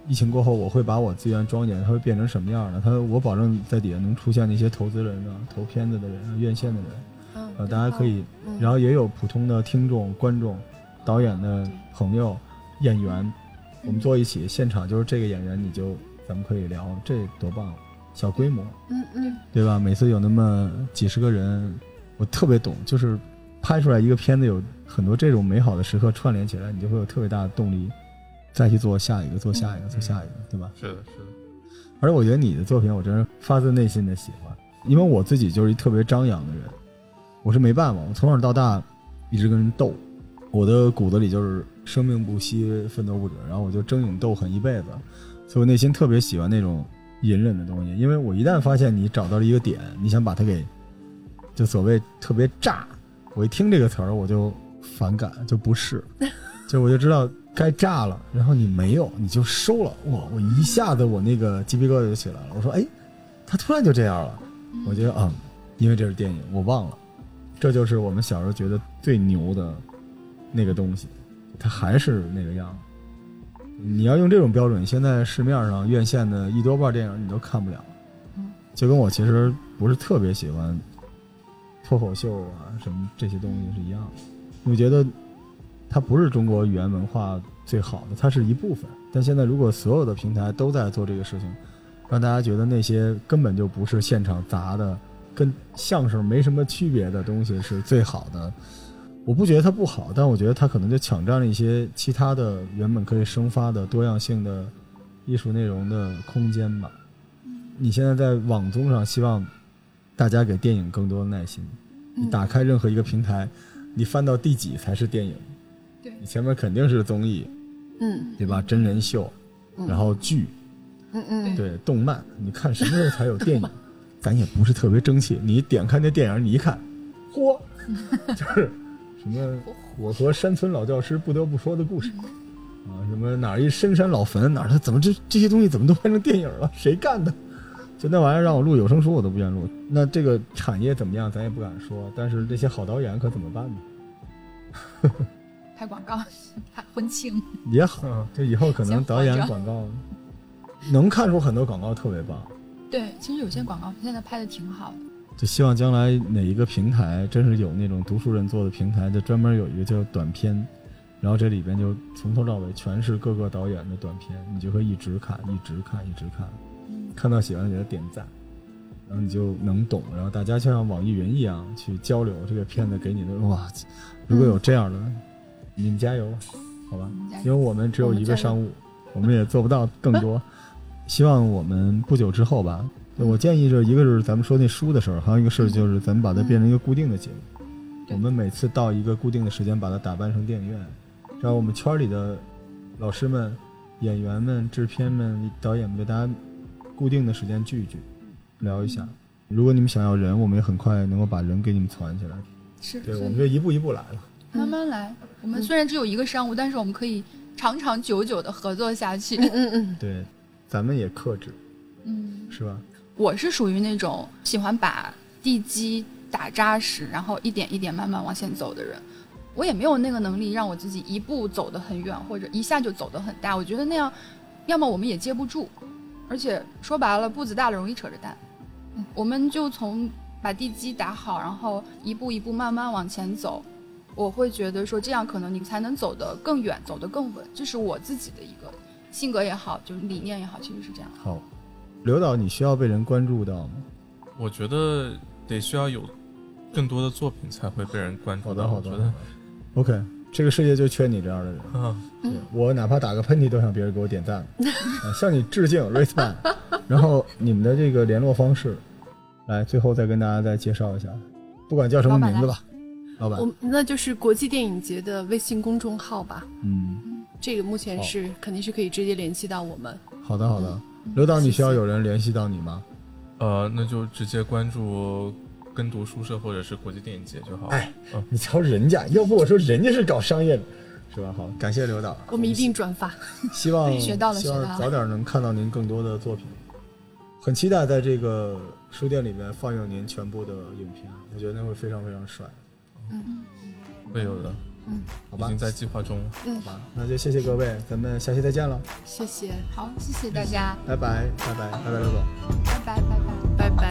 疫情过后，我会把我资源装进，它会变成什么样的？它我保证在底下能出现那些投资人啊、投片子的人、院线的人，呃，大家可以，然后也有普通的听众、观众、导演的朋友、演员，我们坐一起，现场就是这个演员，你就咱们可以聊，这多棒！小规模，嗯嗯，对吧？每次有那么几十个人，我特别懂，就是拍出来一个片子，有很多这种美好的时刻串联起来，你就会有特别大的动力。再去做下一个，做下一个，做下一个，对吧？是的，是的。而且我觉得你的作品，我真是发自内心的喜欢，因为我自己就是一特别张扬的人，我是没办法，我从小到大一直跟人斗，我的骨子里就是生命不息，奋斗不止，然后我就争勇斗狠一辈子，所以我内心特别喜欢那种隐忍的东西，因为我一旦发现你找到了一个点，你想把它给，就所谓特别炸，我一听这个词儿我就反感，就不是，[LAUGHS] 就我就知道。该炸了，然后你没有，你就收了。哇，我一下子我那个鸡皮疙瘩就起来了。我说，哎，他突然就这样了。我觉得，嗯，因为这是电影，我忘了，这就是我们小时候觉得最牛的那个东西，它还是那个样。你要用这种标准，现在市面上院线的一多半电影你都看不了。就跟我其实不是特别喜欢脱口秀啊什么这些东西是一样的，我觉得。它不是中国语言文化最好的，它是一部分。但现在如果所有的平台都在做这个事情，让大家觉得那些根本就不是现场砸的，跟相声没什么区别的东西是最好的，我不觉得它不好，但我觉得它可能就抢占了一些其他的原本可以生发的多样性的艺术内容的空间吧。你现在在网综上，希望大家给电影更多的耐心。你打开任何一个平台，你翻到第几才是电影？你前面肯定是综艺，嗯，对吧？真人秀，然后剧，嗯嗯，对，动漫。你看什么时候才有电影？[LAUGHS] 咱也不是特别争气。你点开那电影，你一看，嚯，[LAUGHS] 就是什么我和山村老教师不得不说的故事啊，什么哪一深山老坟哪儿他怎么这这些东西怎么都拍成电影了？谁干的？就那玩意儿让我录有声书我都不愿录。那这个产业怎么样？咱也不敢说。但是这些好导演可怎么办呢？拍广告，拍婚庆 [LAUGHS] 也好，就以后可能导演广告能看出很多广告特别棒。对，其实有些广告现在拍的挺好的。就希望将来哪一个平台真是有那种读书人做的平台，就专门有一个叫短片，然后这里边就从头到尾全是各个导演的短片，你就会一直看，一直看，一直看，看到喜欢给他点赞，然后你就能懂，然后大家就像网易云一样去交流这个片子给你的哇，如果有这样的。你们加油，好吧？因为我们只有一个商务，我们也做不到更多。[LAUGHS] 希望我们不久之后吧。我建议就是一个是咱们说那书的事儿，还有一个事儿就是咱们把它变成一个固定的节目。我们每次到一个固定的时间，把它打扮成电影院，让我们圈里的老师们、演员们、制片们、导演们，给大家固定的时间聚一聚，聊一下。如果你们想要人，我们也很快能够把人给你们攒起来。是，对，我们就一步一步来了。慢慢来，我们虽然只有一个商务，但是我们可以长长久久的合作下去。嗯嗯嗯，对，咱们也克制，嗯，是吧？我是属于那种喜欢把地基打扎实，然后一点一点慢慢往前走的人。我也没有那个能力让我自己一步走得很远，或者一下就走得很大。我觉得那样，要么我们也接不住，而且说白了，步子大了容易扯着蛋。我们就从把地基打好，然后一步一步慢慢往前走。我会觉得说这样可能你才能走得更远，走得更稳。这是我自己的一个性格也好，就是理念也好，其实是这样。好，刘导，你需要被人关注到吗？我觉得得需要有更多的作品才会被人关注。好的，好的。OK，这个世界就缺你这样的人。嗯，我哪怕打个喷嚏都想别人给我点赞。[LAUGHS] 向你致敬，respect。[LAUGHS] 然后你们的这个联络方式，来最后再跟大家再介绍一下，不管叫什么名字吧。老板，我那就是国际电影节的微信公众号吧。嗯，这个目前是肯定是可以直接联系到我们。好的，好的。刘导，你需要有人联系到你吗？呃，那就直接关注跟读书社或者是国际电影节就好。哎，你瞧人家，要不我说人家是搞商业的，是吧？好，感谢刘导，[LAUGHS] 我们一定转发。[LAUGHS] 希望学到了，希望早点能看到您更多的作品。很期待在这个书店里面放映您全部的影片，我觉得那会非常非常帅。嗯，会有的。嗯，好吧，已经在计划中。嗯，好吧，那就谢谢各位，咱们下期再见了。谢谢，好，谢谢大家，拜拜，拜拜，拜拜，刘总，拜拜，拜拜，拜拜。